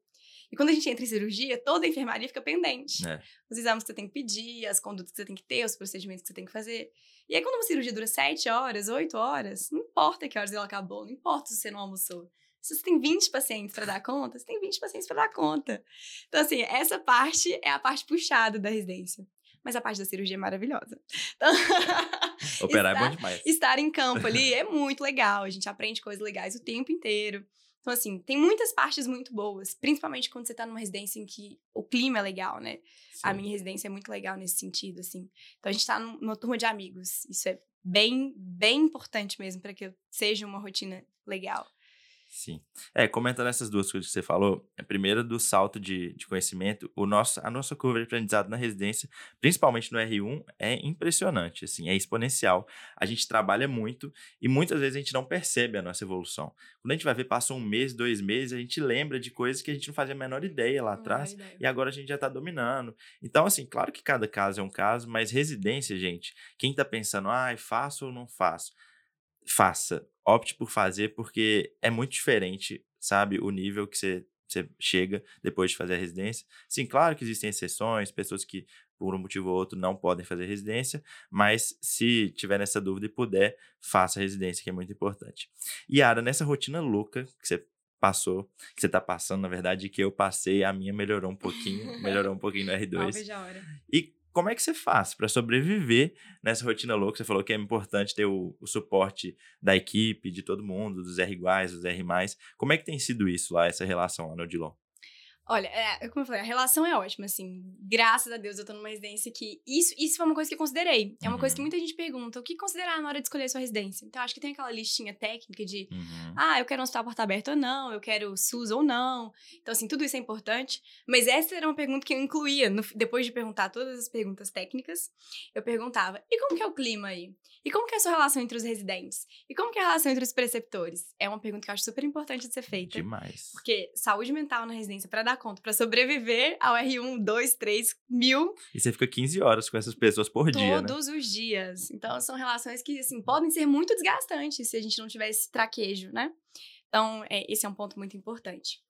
E quando a gente entra em cirurgia, toda a enfermaria fica pendente. É. Os exames que você tem que pedir, as condutas que você tem que ter, os procedimentos que você tem que fazer. E aí, quando uma cirurgia dura 7 horas, 8 horas, não importa que horas ela acabou, não importa se você não almoçou. Se você tem 20 pacientes para dar conta, você tem 20 pacientes para dar conta. Então, assim, essa parte é a parte puxada da residência. Mas a parte da cirurgia é maravilhosa. Então, Operar estar, é bom demais. Estar em campo ali é muito legal. A gente aprende coisas legais o tempo inteiro. Então, assim, tem muitas partes muito boas, principalmente quando você tá numa residência em que o clima é legal, né? Sim. A minha residência é muito legal nesse sentido, assim. Então, a gente tá numa turma de amigos. Isso é bem, bem importante mesmo para que seja uma rotina legal. Sim. É, comentando essas duas coisas que você falou, a primeira do salto de, de conhecimento, o nosso, a nossa curva de aprendizado na residência, principalmente no R1, é impressionante, assim, é exponencial. A gente trabalha muito e muitas vezes a gente não percebe a nossa evolução. Quando a gente vai ver, passou um mês, dois meses, a gente lembra de coisas que a gente não fazia a menor ideia lá atrás ideia. e agora a gente já está dominando. Então, assim, claro que cada caso é um caso, mas residência, gente, quem está pensando, ah, faço ou não faço? Faça opte por fazer porque é muito diferente, sabe, o nível que você, você chega depois de fazer a residência. Sim, claro que existem exceções, pessoas que por um motivo ou outro não podem fazer residência, mas se tiver nessa dúvida e puder, faça a residência, que é muito importante. E Ara, nessa rotina louca que você passou, que você está passando, na verdade, que eu passei, a minha melhorou um pouquinho, melhorou um pouquinho no R2. E como é que você faz para sobreviver nessa rotina louca? Você falou que é importante ter o, o, suporte da equipe, de todo mundo, dos R iguais, dos R mais. Como é que tem sido isso lá, essa relação lá no Odilon? Olha, é, como eu falei, a relação é ótima, assim. Graças a Deus eu tô numa residência que. Isso, isso foi uma coisa que eu considerei. É uma coisa que Uhum. muita gente pergunta: o que considerar na hora de escolher a sua residência? Então, acho que tem aquela listinha técnica de. Uhum. Ah, eu quero um hospital porta aberta ou não, eu quero SUS ou não. Então, assim, tudo isso é importante. Mas essa era uma pergunta que eu incluía. no- depois de perguntar todas as perguntas técnicas, eu perguntava: e como que é o clima aí? E como que é a sua relação entre os residentes? E como que é a relação entre os preceptores? É uma pergunta que eu acho super importante de ser feita. Demais. Porque saúde mental na residência, pra dar conta, pra sobreviver ao R1, 2, 3, mil E você fica 15 horas com essas pessoas por dia, né? todos os dias. Então, são relações que, assim, podem ser muito desgastantes se a gente não tiver esse traquejo, né? Então, é, esse é um ponto muito importante.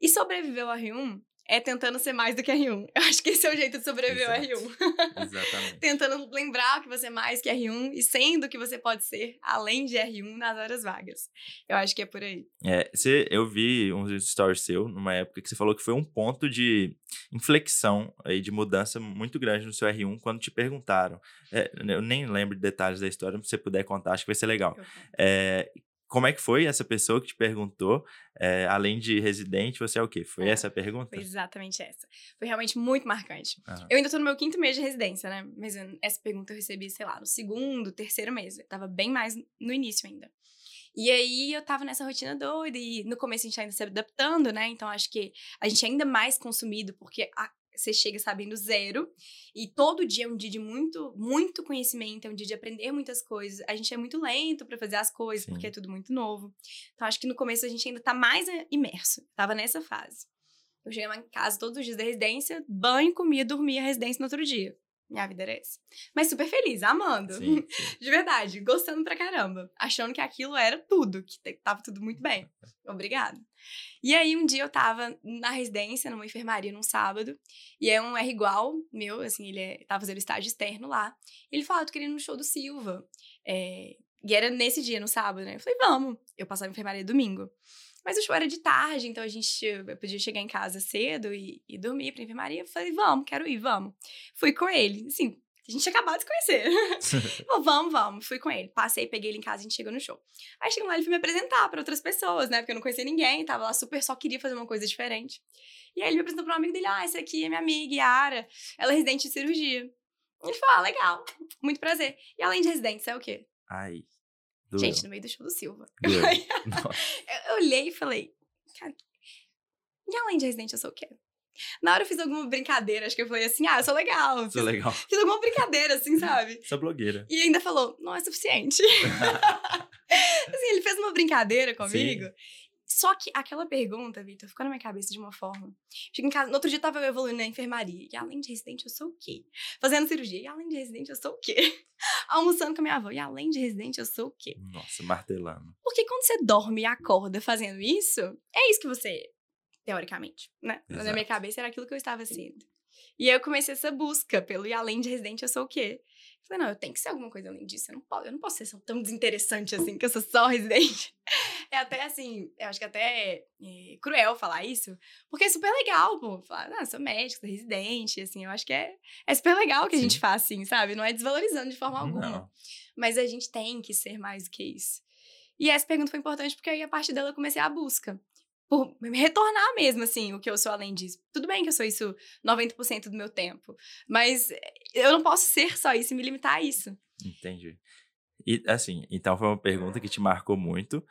E sobreviver ao R1 é tentando ser mais do que R1. Eu acho que esse é o jeito de sobreviver ao Exato. R1. Exatamente. Tentando lembrar que você é mais que R1 e sendo que você pode ser além de R1 nas horas vagas. Eu acho que é por aí. É, você, eu vi uns stories seu numa época que você falou que foi um ponto de inflexão aí, de mudança muito grande no seu R1 quando te perguntaram. É, eu nem lembro de detalhes da história, mas se você puder contar, acho que vai ser legal. É, como é que foi essa pessoa que te perguntou? é, além de residente, você é o quê? Foi É, essa a pergunta? Foi exatamente essa. Foi realmente muito marcante. Aham. Eu ainda tô no meu quinto mês de residência, né? Mas essa pergunta eu recebi, sei lá, no segundo, terceiro mês. Eu tava bem mais no início ainda. E aí eu tava nessa rotina doida e no começo a gente tá ainda se adaptando, né? Então acho que a gente é ainda mais consumido porque a- você chega sabendo zero e todo dia é um dia de muito, muito conhecimento, é um dia de aprender muitas coisas. A gente é muito lento pra fazer as coisas Sim. porque é tudo muito novo. Então acho que no começo a gente ainda tá mais eh, imerso. Tava nessa fase. Eu chegava em casa todos os dias da residência, banho, comia, dormia, residência no outro dia. Minha vida era essa. Mas super feliz, amando. Sim, sim. De verdade, gostando pra caramba. Achando que aquilo era tudo, que tava tudo muito bem. Obrigada. E aí, um dia eu tava na residência, numa enfermaria, num sábado, e é um R igual meu, assim, ele é, tava fazendo estágio externo lá. Ele falou, ah, tô querendo ir no show do Silva. É, e era nesse dia, no sábado, né? Eu falei, vamos. Eu passava em enfermaria domingo. Mas o show era de tarde, então a gente eu podia chegar em casa cedo e, e dormir pra enfermaria. Eu falei, vamos, quero ir, vamos. Fui com ele. Assim, a gente acabado de se conhecer. Falei, vamos, vamos. Fui com ele. Passei, peguei ele em casa a gente chegou no show. Aí chegou lá, ele foi me apresentar pra outras pessoas, né? Porque eu não conhecia ninguém, tava lá super, só queria fazer uma coisa diferente. E aí ele me apresentou pra um amigo dele, ah, essa aqui é minha amiga, Yara. Ela é residente de cirurgia. Ele falou, ah, legal, muito prazer. E além de residente, você é o quê? Ai. Doeu. Gente, no meio do show do Silva. Eu, eu olhei e falei, cara, e além de residente, eu sou o quê? Na hora eu fiz alguma brincadeira, acho que eu falei assim, ah, eu sou legal. É Fiz, legal. fiz alguma brincadeira, assim, sabe? Essa blogueira. E ainda falou, não é suficiente. assim, ele fez uma brincadeira comigo. Só que aquela pergunta, Vitor, ficou na minha cabeça de uma forma. Chego em casa, no outro dia tava eu evoluindo na enfermaria. E além de residente, eu sou o quê? Fazendo cirurgia. E além de residente, eu sou o quê? Almoçando com a minha avó. E além de residente, eu sou o quê? Nossa, martelando. Porque quando você dorme e acorda fazendo isso, é isso que você é, teoricamente, né? Na minha Exato. cabeça era aquilo que eu estava sendo. E aí eu comecei essa busca pelo e além de residente, eu sou o quê? Falei, não, eu tenho que ser alguma coisa além disso. Eu não posso, eu não posso ser tão desinteressante assim, que eu sou só residente. É até assim, eu acho que até é, cruel falar isso, porque é super legal, pô. Falar, ah, sou médico, sou residente, assim, eu acho que é, é super legal o que a gente Sim. faz, assim, sabe? Não é desvalorizando de forma alguma. Não. Mas a gente tem que ser mais do que isso. E essa pergunta foi importante porque aí, a partir dela, eu comecei a busca. Por me retornar mesmo, assim, o que eu sou além disso. Tudo bem que eu sou isso 90% do meu tempo. Mas eh, eu não posso ser só isso e me limitar a isso. Entendi. E assim, então foi uma pergunta que te marcou muito.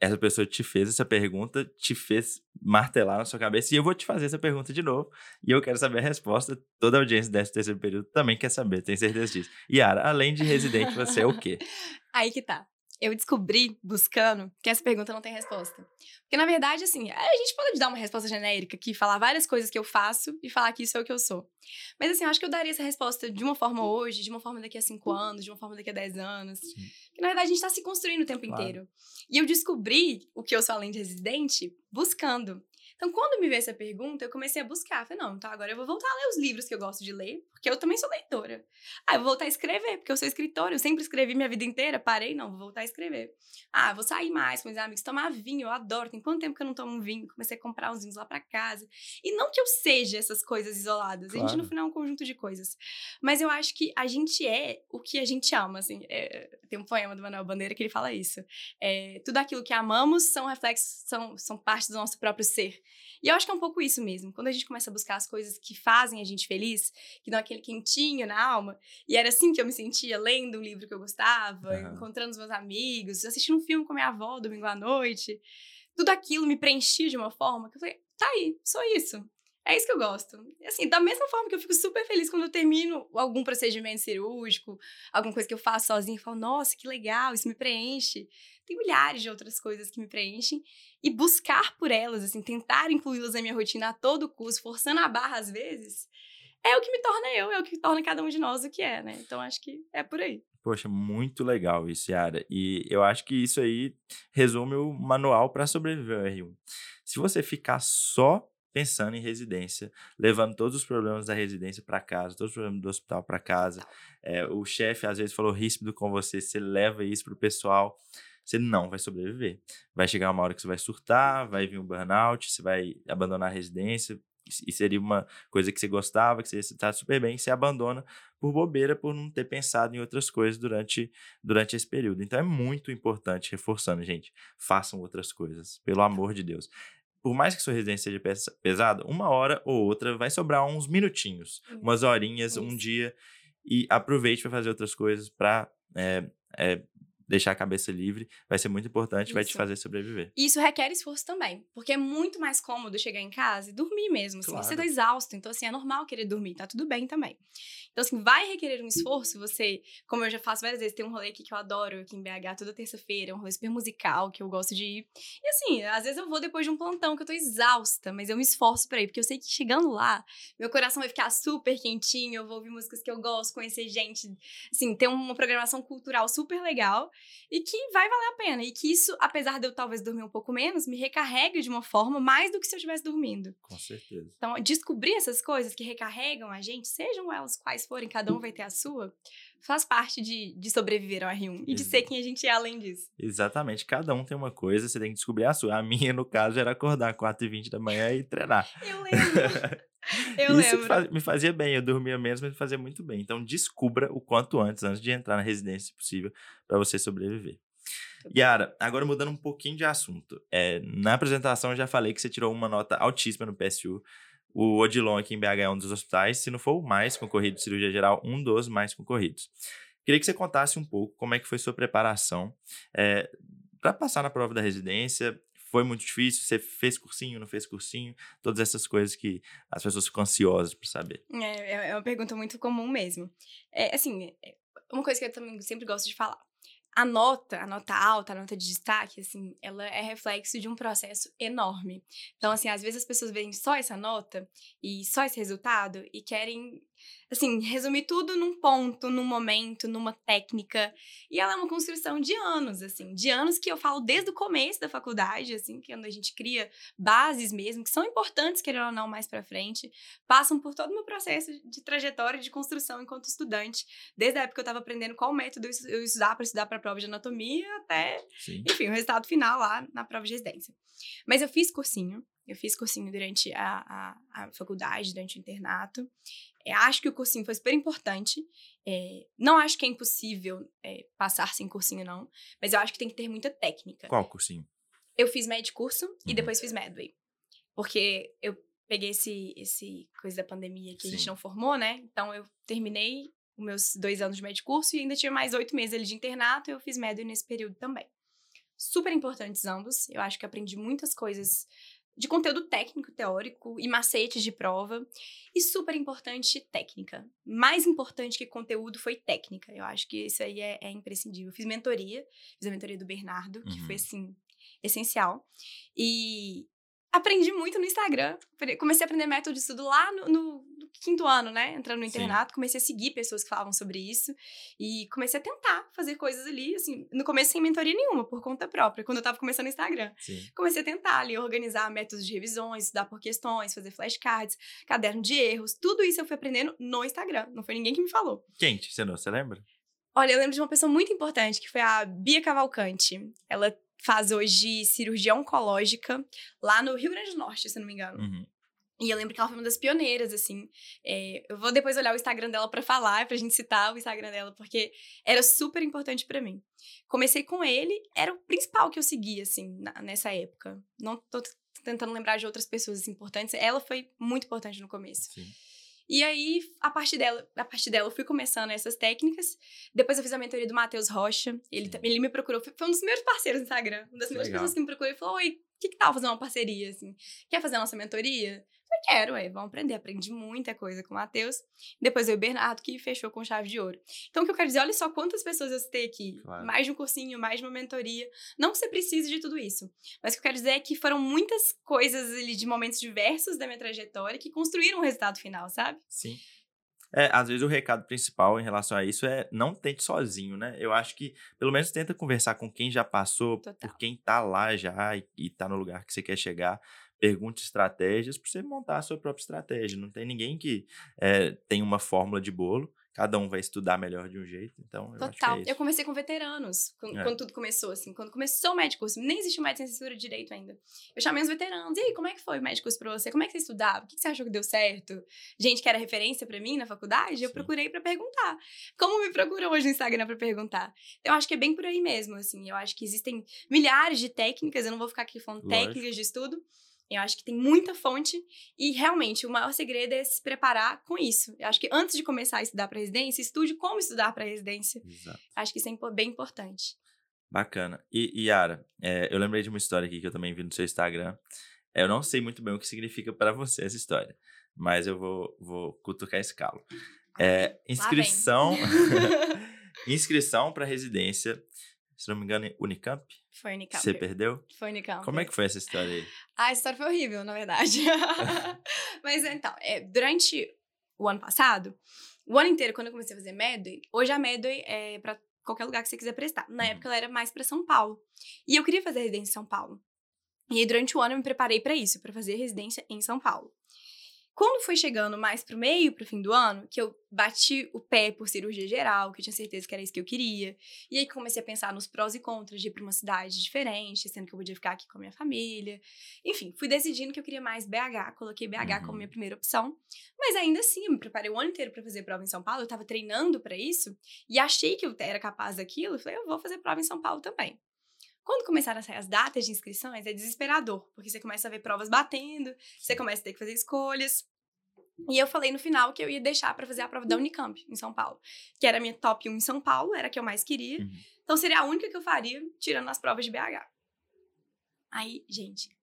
Essa pessoa te fez essa pergunta, te fez martelar na sua cabeça, e eu vou te fazer essa pergunta de novo. E eu quero saber a resposta. Toda a audiência desse terceiro período também quer saber, tenho certeza disso. Yara, além de residente, você é o quê? Aí que tá. Eu descobri, buscando, que essa pergunta não tem resposta. Porque, na verdade, assim, a gente pode dar uma resposta genérica aqui, falar várias coisas que eu faço e falar que isso é o que eu sou. Mas, assim, eu acho que eu daria essa resposta de uma forma hoje, de uma forma daqui a cinco anos, de uma forma daqui a dez anos. Sim. Porque, na verdade, a gente tá se construindo o tempo Claro. inteiro. E eu descobri o que eu sou além de residente buscando. Então, quando me veio essa pergunta, eu comecei a buscar. Falei, não, então agora eu vou voltar a ler os livros que eu gosto de ler, porque eu também sou leitora. Ah, eu vou voltar a escrever, porque eu sou escritora, eu sempre escrevi minha vida inteira, parei, não, vou voltar a escrever. Ah, vou sair mais com meus amigos, tomar vinho, eu adoro. Tem quanto tempo que eu não tomo um vinho? Comecei a comprar uns vinhos lá pra casa. E não que eu seja essas coisas isoladas, a gente Claro. no final é um conjunto de coisas. Mas eu acho que a gente é o que a gente ama, assim. É, tem um poema do Manuel Bandeira que ele fala isso. É, tudo aquilo que amamos são reflexos, são, são partes do nosso próprio ser. E eu acho que é um pouco isso mesmo. Quando a gente começa a buscar as coisas que fazem a gente feliz, que dão aquele quentinho na alma, e era assim que eu me sentia lendo um livro que eu gostava, uhum. encontrando os meus amigos, assistindo um filme com a minha avó domingo à noite. Tudo aquilo me preenchia de uma forma que eu falei, tá aí, só isso. É isso que eu gosto. Assim, da mesma forma que eu fico super feliz quando eu termino algum procedimento cirúrgico, alguma coisa que eu faço sozinha, falo, nossa, que legal, isso me preenche. Tem milhares de outras coisas que me preenchem. E buscar por elas, assim, tentar incluí-las na minha rotina a todo custo, forçando a barra às vezes, é o que me torna eu, é o que torna cada um de nós o que é, né? Então acho que é por aí. Poxa, muito legal isso, Yara. E eu acho que isso aí resume o manual para sobreviver ao R1. Se você ficar só pensando em residência, levando todos os problemas da residência para casa, todos os problemas do hospital para casa. É, o chefe às vezes falou ríspido com você, você leva isso pro pessoal, você não vai sobreviver. Vai chegar uma hora que você vai surtar, vai vir um burnout, você vai abandonar a residência, e seria uma coisa que você gostava, que você está super bem, você abandona por bobeira, por não ter pensado em outras coisas durante, durante esse período. Então é muito importante, reforçando, gente, façam outras coisas, pelo amor de Deus por mais que sua residência seja pesada, uma hora ou outra vai sobrar uns minutinhos, umas horinhas, um dia, e aproveite para fazer outras coisas para é, é, deixar a cabeça livre, vai ser muito importante, Isso. vai te fazer sobreviver. Isso requer esforço também, porque é muito mais cômodo chegar em casa e dormir mesmo, assim, claro. você tá exausto, então assim, é normal querer dormir, tá tudo bem também. Então assim, vai requerer um esforço, você, como eu já faço várias vezes, tem um rolê aqui que eu adoro, aqui em BH, toda terça-feira, um rolê super musical, que eu gosto de ir. E assim, às vezes eu vou depois de um plantão que eu tô exausta, mas eu me esforço para ir, porque eu sei que chegando lá, meu coração vai ficar super quentinho, eu vou ouvir músicas que eu gosto, conhecer gente, assim, ter uma programação cultural super legal e que vai valer a pena. E que isso, apesar de eu talvez dormir um pouco menos, me recarregue de uma forma mais do que se eu estivesse dormindo. Com certeza. Então, descobrir essas coisas que recarregam a gente, sejam elas quais forem, cada um vai ter a sua, faz parte de, de sobreviver ao R1 e de ser quem a gente é além disso. Exatamente. Cada um tem uma coisa, você tem que descobrir a sua. A minha, no caso, era acordar 4h20 da manhã e treinar. Eu lembro. Eu Isso lembro. me fazia bem, eu dormia menos, mas me fazia muito bem. Então, descubra o quanto antes, antes de entrar na residência, se possível, para você sobreviver. Yara, agora mudando um pouquinho de assunto. É, na apresentação eu já falei que você tirou uma nota altíssima no PSU. O Odilon aqui em BH é um dos hospitais, se não for o mais concorrido de cirurgia geral, um dos mais concorridos. Queria que você contasse um pouco como é que foi sua preparação é, para passar na prova da residência foi muito difícil? Você fez cursinho, não fez cursinho? Todas essas coisas que as pessoas ficam ansiosas para saber. É, é, é uma pergunta muito comum mesmo. É, assim, é, uma coisa que eu também sempre gosto de falar. A nota, a nota alta, a nota de destaque, assim, ela é reflexo de um processo enorme. Então, assim, às vezes as pessoas veem só essa nota e só esse resultado e querem assim, resumir tudo num ponto, num momento, numa técnica. E ela é uma construção de anos, assim, de anos que eu falo desde o começo da faculdade, assim, que é quando a gente cria bases mesmo, que são importantes, querendo ou não, mais para frente, passam por todo o meu processo de trajetória de construção enquanto estudante, desde a época que eu estava aprendendo qual método eu estudar para estudar para a prova de anatomia até, Sim. enfim, o resultado final lá na prova de residência. Mas eu fiz cursinho, eu fiz cursinho durante a, a, a faculdade, durante o internato. É, acho que o cursinho foi super importante. É, não acho que é impossível é, passar sem cursinho, não. Mas eu acho que tem que ter muita técnica. Qual cursinho? Eu fiz med curso uhum. e depois fiz medway. Porque eu peguei esse, esse coisa da pandemia que Sim. a gente não formou, né? Então eu terminei os meus dois anos de med curso e ainda tive mais oito meses ali de internato e eu fiz medway nesse período também. Super importantes ambos. Eu acho que aprendi muitas coisas de conteúdo técnico, teórico e macetes de prova. E super importante, técnica. Mais importante que conteúdo foi técnica. Eu acho que isso aí é, é imprescindível. Eu fiz mentoria, fiz a mentoria do Bernardo, que uhum. foi, assim, essencial. E aprendi muito no Instagram. Comecei a aprender método de estudo lá no, no quinto ano, né? Entrando no internato, Sim. comecei a seguir pessoas que falavam sobre isso e comecei a tentar fazer coisas ali, assim, no começo sem mentoria nenhuma, por conta própria, quando eu tava começando no Instagram. Sim. Comecei a tentar ali organizar métodos de revisões, estudar por questões, fazer flashcards, caderno de erros, tudo isso eu fui aprendendo no Instagram, não foi ninguém que me falou. Quem te ensinou, você lembra? Olha, eu lembro de uma pessoa muito importante, que foi a Bia Cavalcante. Ela faz hoje cirurgia oncológica lá no Rio Grande do Norte, se não me engano. Uhum. E eu lembro que ela foi uma das pioneiras, assim. É, eu vou depois olhar o Instagram dela para falar, pra gente citar o Instagram dela, porque era super importante para mim. Comecei com ele, era o principal que eu seguia, assim, na, nessa época. Não tô tentando lembrar de outras pessoas importantes. Ela foi muito importante no começo. Sim. E aí, a partir dela, a partir dela, eu fui começando essas técnicas. Depois eu fiz a mentoria do Matheus Rocha. Ele, ele me procurou, foi um dos primeiros parceiros no Instagram. Uma das primeiras pessoas que me procurou e falou: Oi, o que, que tal fazer uma parceria? Assim? Quer fazer a nossa mentoria? Eu quero, ué, vamos aprender. Aprendi muita coisa com o Matheus. Depois eu e o Bernardo, que fechou com chave de ouro. Então, o que eu quero dizer, olha só quantas pessoas eu citei aqui. Claro. Mais de um cursinho, mais de uma mentoria. Não que você precise de tudo isso. Mas o que eu quero dizer é que foram muitas coisas ali de momentos diversos da minha trajetória que construíram o resultado final, sabe? Sim. É, às vezes o recado principal em relação a isso é não tente sozinho, né? Eu acho que pelo menos tenta conversar com quem já passou, Total. por quem tá lá já e, e tá no lugar que você quer chegar. Pergunte estratégias para você montar a sua própria estratégia. Não tem ninguém que é, tem uma fórmula de bolo. Cada um vai estudar melhor de um jeito. Então, eu acho que Total. é isso. eu conversei com veteranos quando, É. quando tudo começou, assim. Quando começou o médico curso, nem existia mais licenciatura de direito ainda. Eu chamei os veteranos. E aí, como é que foi o médico curso pra você? Como é que você estudava? O que você achou que deu certo? Gente que era referência pra mim na faculdade, eu Sim. procurei pra perguntar. Como me procuram hoje no Instagram pra perguntar? Eu acho que é bem por aí mesmo, assim. Eu acho que existem milhares de técnicas, eu não vou ficar aqui falando Lógico. técnicas de estudo. Eu acho que tem muita fonte e realmente o maior segredo é se preparar com isso. Eu acho que antes de começar a estudar para residência, estude como estudar para residência. Exato. Acho que isso é bem importante. Bacana. E, e Yara, é, eu lembrei de uma história aqui que eu também vi no seu Instagram. É, Eu não sei muito bem o que significa para você essa história, mas eu vou, vou cutucar esse calo. É, inscrição, inscrição para residência, se não me engano, em Unicamp. Foi Unicamp. Você perdeu? Foi Unicamp. Como é que foi essa história aí? Ah, a história foi horrível, na verdade. Mas então, é, durante o ano passado, o ano inteiro, quando eu comecei a fazer Medway, hoje a Medway é pra qualquer lugar que você quiser prestar. Na Uhum. época ela era mais pra São Paulo. E eu queria fazer residência em São Paulo. E aí, durante o ano, eu me preparei pra isso, pra fazer residência em São Paulo. Quando foi chegando mais pro meio, pro fim do ano, que eu bati o pé por cirurgia geral, que eu tinha certeza que era isso que eu queria. E aí comecei a pensar nos prós e contras de ir pra uma cidade diferente, sendo que eu podia ficar aqui com a minha família. Enfim, fui decidindo que eu queria mais BH, coloquei BH como Uhum. minha primeira opção. Mas ainda assim, eu me preparei o ano inteiro pra fazer prova em São Paulo, eu tava treinando pra isso e achei que eu era capaz daquilo, e falei, eu vou fazer prova em São Paulo também. Quando começaram a sair as datas de inscrições, é desesperador, porque você começa a ver provas batendo, você começa a ter que fazer escolhas. E eu falei no final que eu ia deixar pra fazer a prova da Unicamp, em São Paulo, que era a minha top 1 em São Paulo, era a que eu mais queria. Uhum. Então seria a única que eu faria, tirando as provas de BH. Aí, gente,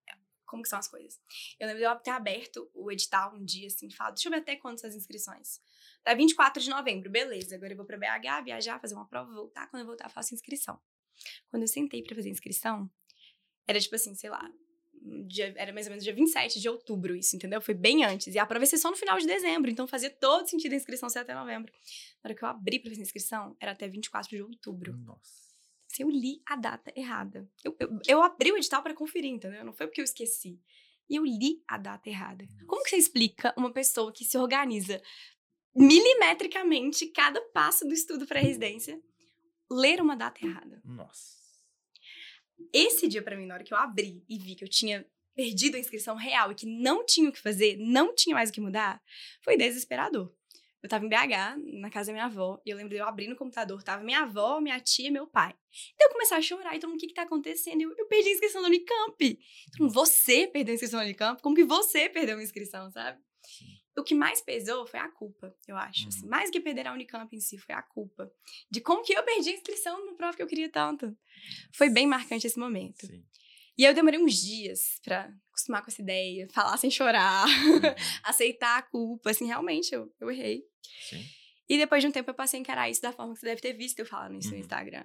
como que são as coisas? Eu lembro de eu ter aberto o edital um dia, assim, falado, deixa eu ver até quando são as inscrições. Tá 24 de novembro, beleza. Agora eu vou pra BH, viajar, fazer uma prova, voltar. Quando eu voltar, faço inscrição. Quando eu sentei pra fazer inscrição, era tipo assim, sei lá, dia- era mais ou menos dia 27 de outubro isso, entendeu? Foi bem antes. E a prova ia ser só no final de dezembro, então fazia todo sentido a inscrição ser até novembro. Na hora que eu abri pra fazer inscrição, era até 24 de outubro Nossa. se eu li a data errada. Eu, eu, eu abri o edital para conferir, entendeu? Não foi porque eu esqueci. E eu li a data errada. Como que você explica uma pessoa que se organiza milimetricamente cada passo do estudo para residência ler uma data errada? Nossa. Esse dia para mim, na hora que eu abri e vi que eu tinha perdido a inscrição real e que não tinha o que fazer, não tinha mais o que mudar, foi desesperador. Eu tava em BH, na casa da minha avó, e eu lembro de eu abrir no computador, tava minha avó, minha tia e meu pai. Então eu comecei a chorar, e todo mundo, o que que tá acontecendo? Eu, eu perdi a inscrição da Unicamp. Todo mundo, você perdeu a inscrição da Unicamp? Como que você perdeu a inscrição, sabe? Sim. O que mais pesou foi a culpa, eu acho. assim. Uhum. mais do que perder a Unicamp em si, foi a culpa. De como que eu perdi a inscrição no prova que eu queria tanto. Foi bem marcante esse momento. Sim. E eu demorei uns dias pra acostumar com essa ideia, falar sem chorar, Uhum. aceitar a culpa. Assim, realmente, eu, eu errei. Sim. E depois de um tempo eu passei a encarar isso da forma que você deve ter visto eu falando isso Uhum. no Instagram.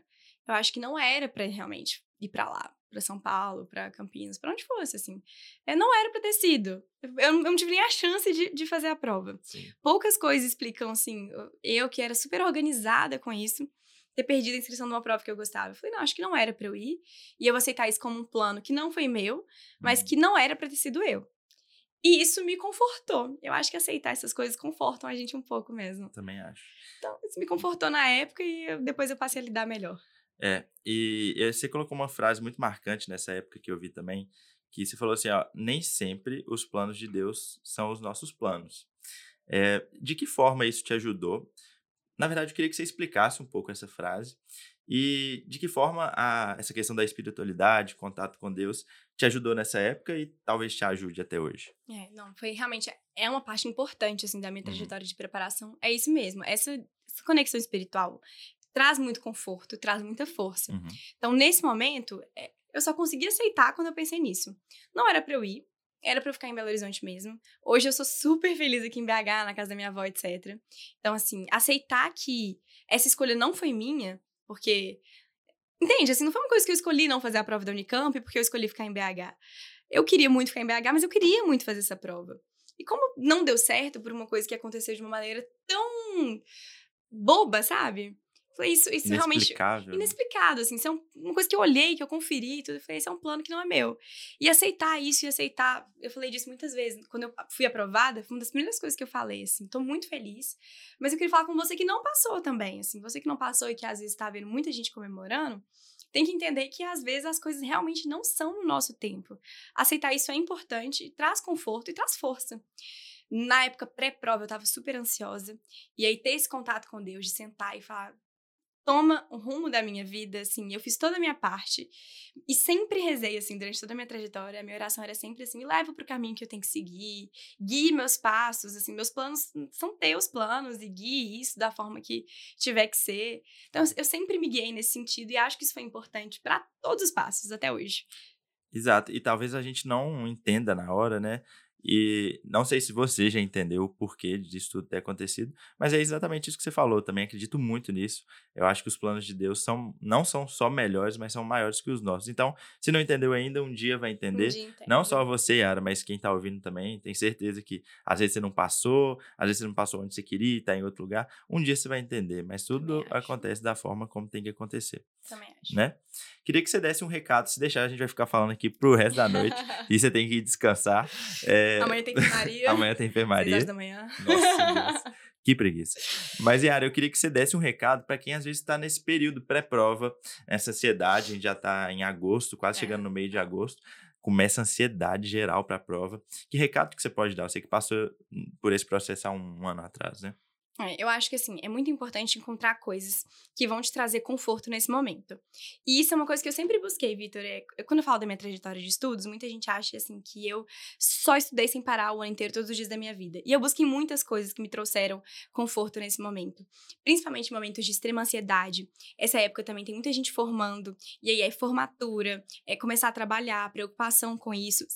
Eu acho que não era pra realmente ir pra lá, pra São Paulo, pra Campinas, pra onde fosse, assim. É, não era pra ter sido. Eu, eu não- tive nem a chance de, de fazer a prova. Sim. Poucas coisas explicam, assim, eu que era super organizada com isso, ter perdido a inscrição de uma prova que eu gostava. Eu falei, não, acho que não era pra eu ir. E eu aceitar isso como um plano que não foi meu, mas Uhum. que não era pra ter sido eu. E isso me confortou. Eu acho que aceitar essas coisas confortam a gente um pouco mesmo. Também acho. Então, isso me confortou na época e eu- depois eu passei a lidar melhor. É, e, e você colocou uma frase muito marcante nessa época que eu vi também, que você falou assim, ó, nem sempre os planos de Deus são os nossos planos. É, de que forma isso te ajudou? Na verdade, eu queria que você explicasse um pouco essa frase e de que forma a, essa questão da espiritualidade, contato com Deus, te ajudou nessa época e talvez te ajude até hoje? É, não, foi realmente é uma parte importante assim da minha Uhum. trajetória de preparação. É isso mesmo. Essa, essa conexão espiritual traz muito conforto, traz muita força. Uhum. Então, nesse momento, é, eu só consegui aceitar quando eu pensei nisso. Não era pra eu ir, era pra eu ficar em Belo Horizonte mesmo. Hoje eu sou super feliz aqui em BH, na casa da minha avó, etc. Então, assim, aceitar que essa escolha não foi minha, porque. Entende? Assim, não foi uma coisa que eu escolhi não fazer a prova da Unicamp porque eu escolhi ficar em BH. Eu queria muito ficar em BH, mas eu queria muito fazer essa prova. E como não deu certo por uma coisa que aconteceu de uma maneira tão boba, sabe? Foi isso, isso realmente Inexplicável. né? inexplicado, assim. Isso é um- uma coisa que eu olhei, que eu conferi e tudo. Eu falei, esse é um plano que não é meu. E aceitar isso e aceitar... Eu falei disso muitas vezes. Quando eu fui aprovada, foi uma das primeiras coisas que eu falei, assim. Tô muito feliz. Mas eu queria falar com você que não passou também, assim. Você que não passou e que às vezes tá vendo muita gente comemorando, tem que entender que às vezes as coisas realmente não são no nosso tempo. Aceitar isso é importante, traz conforto e traz força. Na época pré-prova, eu tava super ansiosa. E aí ter esse contato com Deus, de sentar e falar, toma o rumo da minha vida, assim, eu fiz toda a minha parte e sempre rezei, assim, durante toda a minha trajetória, a minha oração era sempre assim, me leva pro caminho que eu tenho que seguir, guie meus passos, assim, meus planos são teus planos e guie isso da forma que tiver que ser. Então, eu sempre me guiei nesse sentido e acho que isso foi importante para todos os passos até hoje. Exato. E talvez a gente não entenda na hora, né? E não sei se você já entendeu o porquê disso tudo ter acontecido, mas é exatamente isso que você falou. Também acredito muito nisso. Eu acho que os planos de Deus são não são só melhores, mas são maiores que os nossos. Então, se não entendeu ainda, um dia vai entender. Um dia. Não só você, Yara, mas quem tá ouvindo também, tem certeza que às vezes você não passou, às vezes você não passou onde você queria, tá em outro lugar. Um dia você vai entender, mas tudo Também acho. acontece da forma como tem que acontecer, Também acho. né? Queria que você desse um recado, se deixar a gente vai ficar falando aqui pro resto da noite, e você tem que descansar. É, Amanhã tem enfermaria. amanhã tem enfermaria. horas da manhã. Nossa, Deus. Que preguiça. Mas, Yara, eu queria que você desse um recado para quem às vezes está nesse período pré-prova, essa ansiedade, a gente já está em agosto, quase É. chegando no meio de agosto, começa a ansiedade geral para a prova. Que recado que você pode dar? Você que passou por esse processo há um ano atrás, né? É, eu acho que assim, é muito importante encontrar coisas que vão te trazer conforto nesse momento. E isso é uma coisa que eu sempre busquei, Vitor. É, quando eu falo da minha trajetória de estudos, muita gente acha assim que eu só estudei sem parar o ano inteiro, todos os dias da minha vida. E eu busquei muitas coisas que me trouxeram conforto nesse momento. Principalmente momentos de extrema ansiedade. Essa época também tem muita gente formando. E aí é formatura, é começar a trabalhar, preocupação com isso.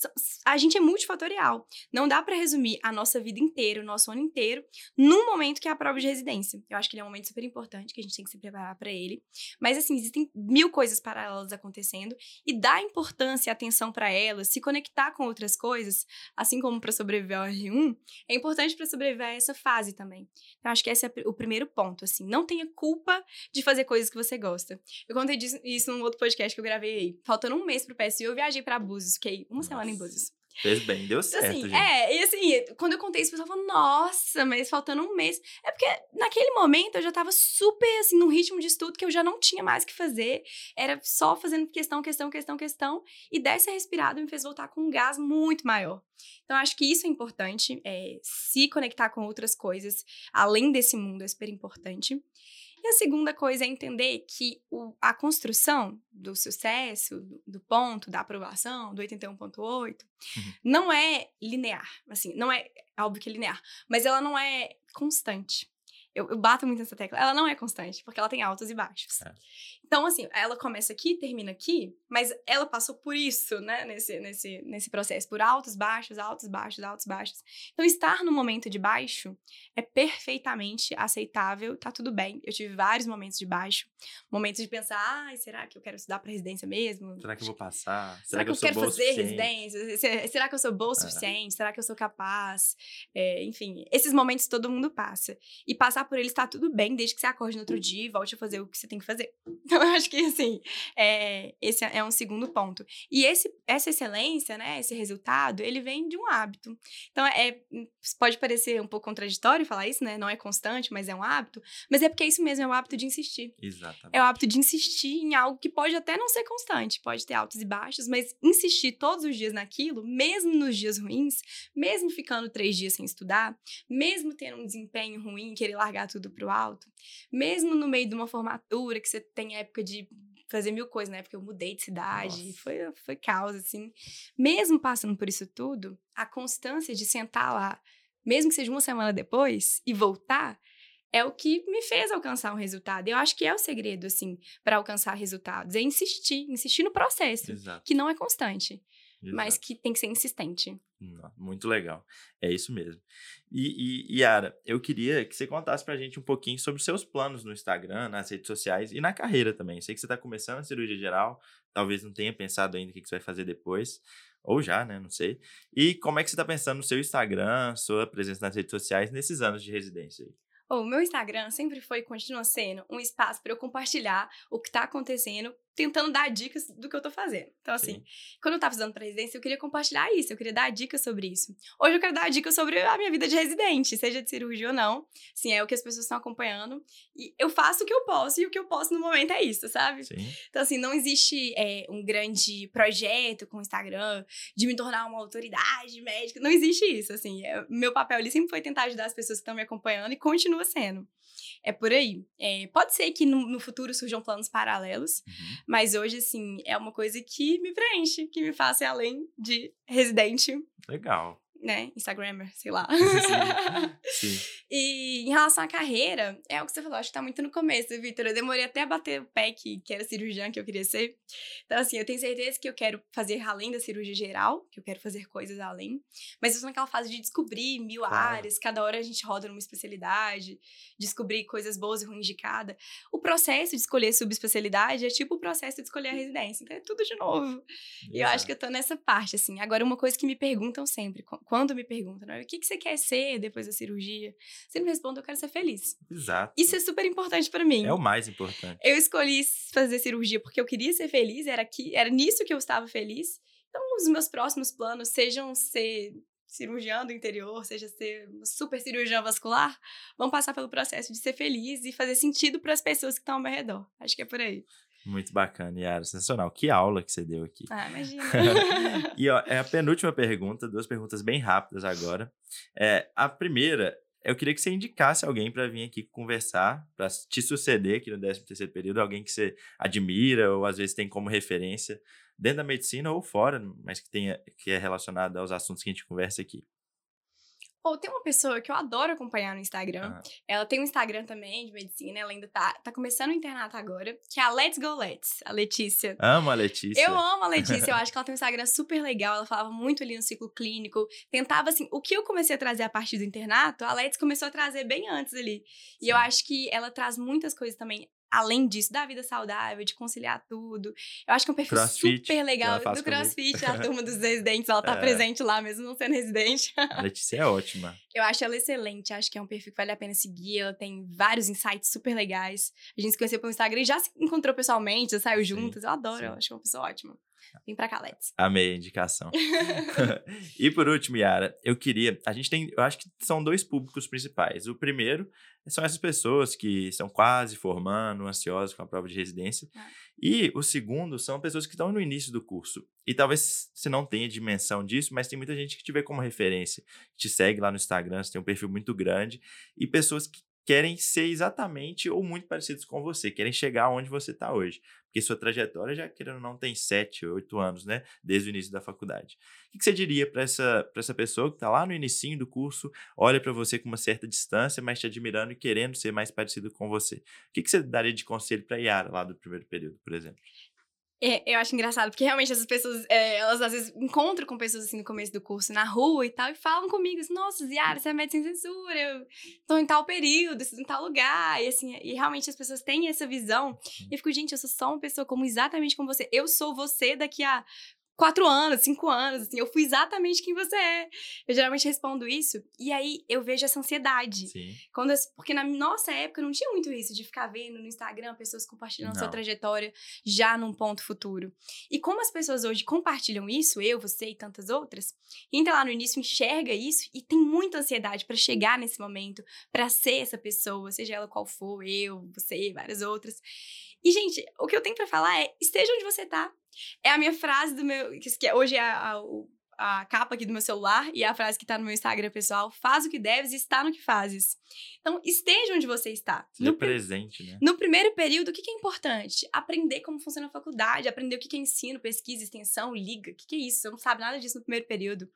A gente é multifatorial. Não dá pra resumir a nossa vida inteira, o nosso ano inteiro, num momento que é a prova de residência. Eu acho que ele é um momento super importante, que a gente tem que se preparar para ele. Mas, assim, existem mil coisas paralelas acontecendo e dar importância e atenção para elas, se conectar com outras coisas, assim como para sobreviver ao R1, é importante para sobreviver a essa fase também. Então, acho que esse é o primeiro ponto, assim. Não tenha culpa de fazer coisas que você gosta. Eu contei disso, isso num outro podcast que eu gravei aí. Faltando um mês pro PSU, eu viajei pra Búzios. Fiquei uma semana em Nossa. Búzios. Fez bem, deu Então, certo, assim, gente. é, e assim, quando eu contei isso, o pessoal falou, nossa, mas faltando um mês. É porque naquele momento eu já tava super, assim, num ritmo de estudo que eu já não tinha mais o que fazer. Era só fazendo questão, questão, questão, questão. E dessa respirada me fez voltar com um gás muito maior. Então, acho que isso é importante, é, se conectar com outras coisas, além desse mundo, é super importante. E a segunda coisa é entender que o- a construção do sucesso, do, do ponto, da aprovação, do 81.8, não é linear. Assim, não é, é óbvio que é linear, mas ela não é constante. Eu, eu bato muito nessa tecla. Ela não é constante, porque ela tem altos e baixos. É. Então, assim, ela começa aqui, termina aqui, mas ela passou por isso, né, nesse, nesse, nesse processo, por altos, baixos, altos, baixos, altos, baixos. Então, estar no momento de baixo é perfeitamente aceitável, tá tudo bem. Eu tive vários momentos de baixo, momentos de pensar, ai, será que eu quero estudar para residência mesmo? Será que eu vou passar? Será, que eu, sou quero boa o fazer residência? Se- Será que eu sou boa o É. suficiente? Será que eu sou capaz? É, enfim, esses momentos todo mundo passa. E passar por eles tá tudo bem, desde que você acorde no outro dia e volte a fazer o que você tem que fazer. Então, eu acho que, assim, é, esse é um segundo ponto. E esse, essa excelência, né, esse resultado, ele vem de um hábito. Então, é, pode parecer um pouco contraditório falar isso, né? Não é constante, mas é um hábito. Mas é porque é isso mesmo, é o hábito de insistir. Exatamente. É o hábito de insistir em algo que pode até não ser constante, pode ter altos e baixos, mas insistir todos os dias naquilo, mesmo nos dias ruins, mesmo ficando três dias sem estudar, mesmo tendo um desempenho ruim, querer largar tudo pro alto, mesmo no meio de uma formatura que você tem época de fazer mil coisas, né? Porque eu mudei de cidade, foi, foi caos, assim. Mesmo passando por isso tudo, a constância de sentar lá, mesmo que seja uma semana depois, e voltar, é o que me fez alcançar um resultado. Eu acho que é o segredo, assim, para alcançar resultados. É insistir, insistir no processo, Exato. que não é constante, exato. mas que tem que ser insistente. Muito legal. É isso mesmo. E, e, Yara, eu queria que você contasse pra gente um pouquinho sobre os seus planos no Instagram, nas redes sociais e na carreira também. Sei que você está começando a cirurgia geral, talvez não tenha pensado ainda o que você vai fazer depois, ou já, né? Não sei. E como é que você está pensando no seu Instagram, sua presença nas redes sociais nesses anos de residência aí? O meu Instagram sempre foi e continua sendo um espaço para eu compartilhar o que está acontecendo, tentando dar dicas do que eu tô fazendo. Então, assim, Sim. quando eu tava para residência, eu queria compartilhar isso, eu queria dar dicas sobre isso. Hoje eu quero dar dicas sobre a minha vida de residente, seja de cirurgia ou não. Sim, é o que as pessoas estão acompanhando. E eu faço o que eu posso, e o que eu posso no momento é isso, sabe? Sim. Então, assim, não existe é, um grande projeto com o Instagram de me tornar uma autoridade médica. Não existe isso, assim. É, meu papel ali sempre foi tentar ajudar as pessoas que estão me acompanhando e continua sendo. É por aí. É, pode ser que no, no futuro surjam planos paralelos, Uhum. mas hoje, assim, é uma coisa que me preenche, que me faça ir além de residente, Legal. né? Instagrammer, sei lá. Sim. E em relação à carreira, é o que você falou, acho que tá muito no começo, Vitor. Eu demorei até a bater o pé que, que era cirurgiã que eu queria ser. Então, assim, eu tenho certeza que eu quero fazer além da cirurgia geral, que eu quero fazer coisas além. Mas eu tô naquela fase de descobrir mil Claro. áreas, cada hora a gente roda numa especialidade, descobrir coisas boas e ruins de cada. O processo de escolher subespecialidade é tipo o processo de escolher a residência. Então, é tudo de novo. E eu acho que eu tô nessa parte, assim. Agora, uma coisa que me perguntam sempre, qu- quando me perguntam, né, o que, que você quer ser depois da cirurgia? Sempre respondo, eu quero ser feliz. Exato. Isso é super importante pra mim. É o mais importante. Eu escolhi fazer cirurgia porque eu queria ser feliz, era, aqui, era nisso que eu estava feliz. Então, os meus próximos planos sejam ser cirurgião do interior, seja ser super cirurgião vascular, vão passar pelo processo de ser feliz e fazer sentido para as pessoas que estão ao meu redor. Acho que é por aí. Muito bacana, Yara. Sensacional. Que aula que você deu aqui. Ah, imagina. e ó, é a penúltima pergunta, duas perguntas bem rápidas agora. É, a primeira, eu queria que você indicasse alguém para vir aqui conversar, para te suceder aqui no 13º período, alguém que você admira ou às vezes tem como referência dentro da medicina ou fora, mas que tenha que é relacionado aos assuntos que a gente conversa aqui. Ou tem uma pessoa que eu adoro acompanhar no Instagram. Ah, Ela tem um Instagram também de medicina, ela ainda tá, tá começando o internato agora, que é a Let's Go Let's, a Letícia. amo a Letícia. Eu amo a Letícia, eu acho que ela tem um Instagram super legal, ela falava muito ali no ciclo clínico, tentava assim, o que eu comecei a trazer a partir do internato, a Letícia começou a trazer bem antes ali. E eu acho que ela traz muitas coisas também, além disso, da vida saudável, de conciliar tudo. Eu acho que é um perfil Crossfit, super legal do comigo. crossfit, a turma dos residentes, ela tá É. presente lá, mesmo não sendo residente. A Letícia é ótima. Eu acho ela excelente, acho que é um perfil que vale a pena seguir. Ela tem vários insights super legais. A gente se conheceu pelo Instagram e já se encontrou pessoalmente, já saiu Sim, juntas. Eu adoro, sim. eu acho uma pessoa ótima. Vem pra cá, Let's. Amei a indicação. e por último, Yara, eu queria. A gente tem. Eu acho que são dois públicos principais. O primeiro são essas pessoas que estão quase formando, ansiosas com a prova de residência. Ah. E o segundo são pessoas que estão no início do curso. E talvez você não tenha dimensão disso, mas tem muita gente que te vê como referência. Te segue lá no Instagram, você tem um perfil muito grande. E pessoas que querem ser exatamente ou muito parecidos com você, querem chegar onde você está hoje. Porque sua trajetória já, querendo ou não, tem sete, oito anos, né? Desde o início da faculdade. O que você diria para essa, essa pessoa que está lá no início do curso, olha para você com uma certa distância, mas te admirando e querendo ser mais parecido com você? O que você daria de conselho para Yara lá do primeiro período, por exemplo? É, eu acho engraçado, porque realmente essas pessoas, é, elas às vezes encontram com pessoas assim no começo do curso, na rua e tal, e falam comigo assim, nossa, Ziara, você é médica sem censura, eu tô em tal período, estou em tal lugar, e assim, e realmente as pessoas têm essa visão, e eu fico, gente, eu sou só uma pessoa como exatamente como você, eu sou você daqui a quatro anos, cinco anos, assim, eu fui exatamente quem você é. Eu geralmente respondo isso, e aí eu vejo essa ansiedade. Sim. Quando as- porque na nossa época não tinha muito isso de ficar vendo no Instagram pessoas compartilhando sua Não. trajetória já num ponto futuro. E como as pessoas hoje compartilham isso, eu, você e tantas outras, entra lá no início, enxerga isso e tem muita ansiedade pra chegar nesse momento, pra ser essa pessoa, seja ela qual for, eu, você, várias outras. E gente, o que eu tenho pra falar é: esteja onde você tá. É a minha frase do meu, que hoje é a- a- o- a capa aqui do meu celular e a frase que tá no meu Instagram pessoal: faz o que deves e está no que fazes. Então, esteja onde você está. Seja No, presente, né? no primeiro período, o que, que é importante? Aprender como funciona a faculdade, aprender o que, que é ensino, pesquisa, extensão, liga. O que, que é isso? Você não sabe nada disso no primeiro período.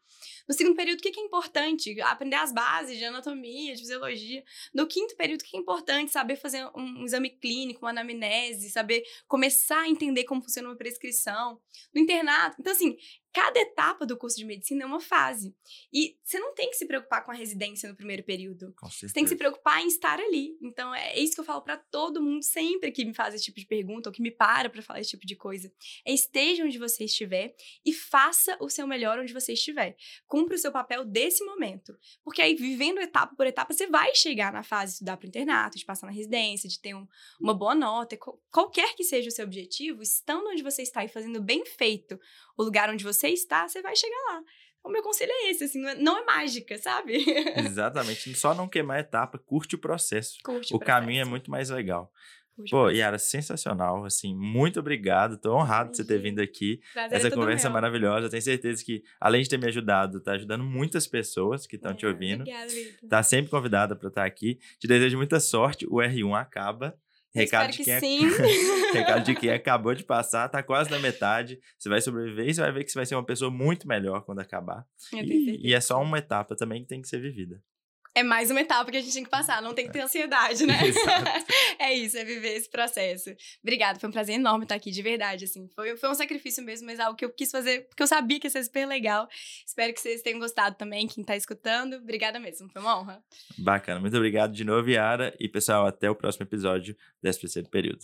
No segundo período, o que, que é importante? Aprender as bases de anatomia, de fisiologia. No quinto período, o que, que é importante? Saber fazer um, um exame clínico, uma anamnese, saber começar a entender como funciona uma prescrição. No internato. Então, assim, cada etapa do curso de medicina é uma fase. E você não tem que se preocupar com a residência no primeiro período. Você tem que se preocupar em estar ali. Então, é isso que eu falo pra todo mundo sempre que me faz esse tipo de pergunta ou que me para pra falar esse tipo de coisa. É esteja onde você estiver e faça o seu melhor onde você estiver. Cumpra o seu papel desse momento. Porque aí, vivendo etapa por etapa, você vai chegar na fase de estudar pro internato, de passar na residência, de ter um- uma boa nota. qual- Qualquer que seja o seu objetivo, estando onde você está e fazendo bem feito o lugar onde você está, você vai chegar lá. O meu conselho é esse, assim, não é, não é mágica, sabe? Exatamente. Só não queimar a etapa, curte o processo. Curte O caminho é processo. muito mais legal. Curte Pô, processo. Yara, sensacional. Assim, muito obrigado. Tô honrado de você ter vindo aqui. Prazer é Essa todo conversa é meu. maravilhosa. Tenho certeza que, além de ter me ajudado, tá ajudando muitas pessoas que estão te É, ouvindo. Obrigada, Vitor. Tá sempre convidada para estar aqui. Te desejo muita sorte. O R1 acaba. Recado de, que sim. recado de quem acabou de passar, tá quase na metade. Você vai sobreviver e você vai ver que você vai ser uma pessoa muito melhor quando acabar. E, e é só uma etapa também que tem que ser vivida. É mais uma etapa que a gente tem que passar, não tem que ter ansiedade, né? Exato. é isso, é viver esse processo. Obrigada, foi um prazer enorme estar aqui, de verdade, assim. Foi, foi um sacrifício mesmo, mas algo que eu quis fazer, porque eu sabia que ia ser super legal. Espero que vocês tenham gostado também, quem tá escutando. Obrigada mesmo, foi uma honra. Bacana. Muito obrigado de novo, Yara. E, pessoal, até o próximo episódio desse terceiro período.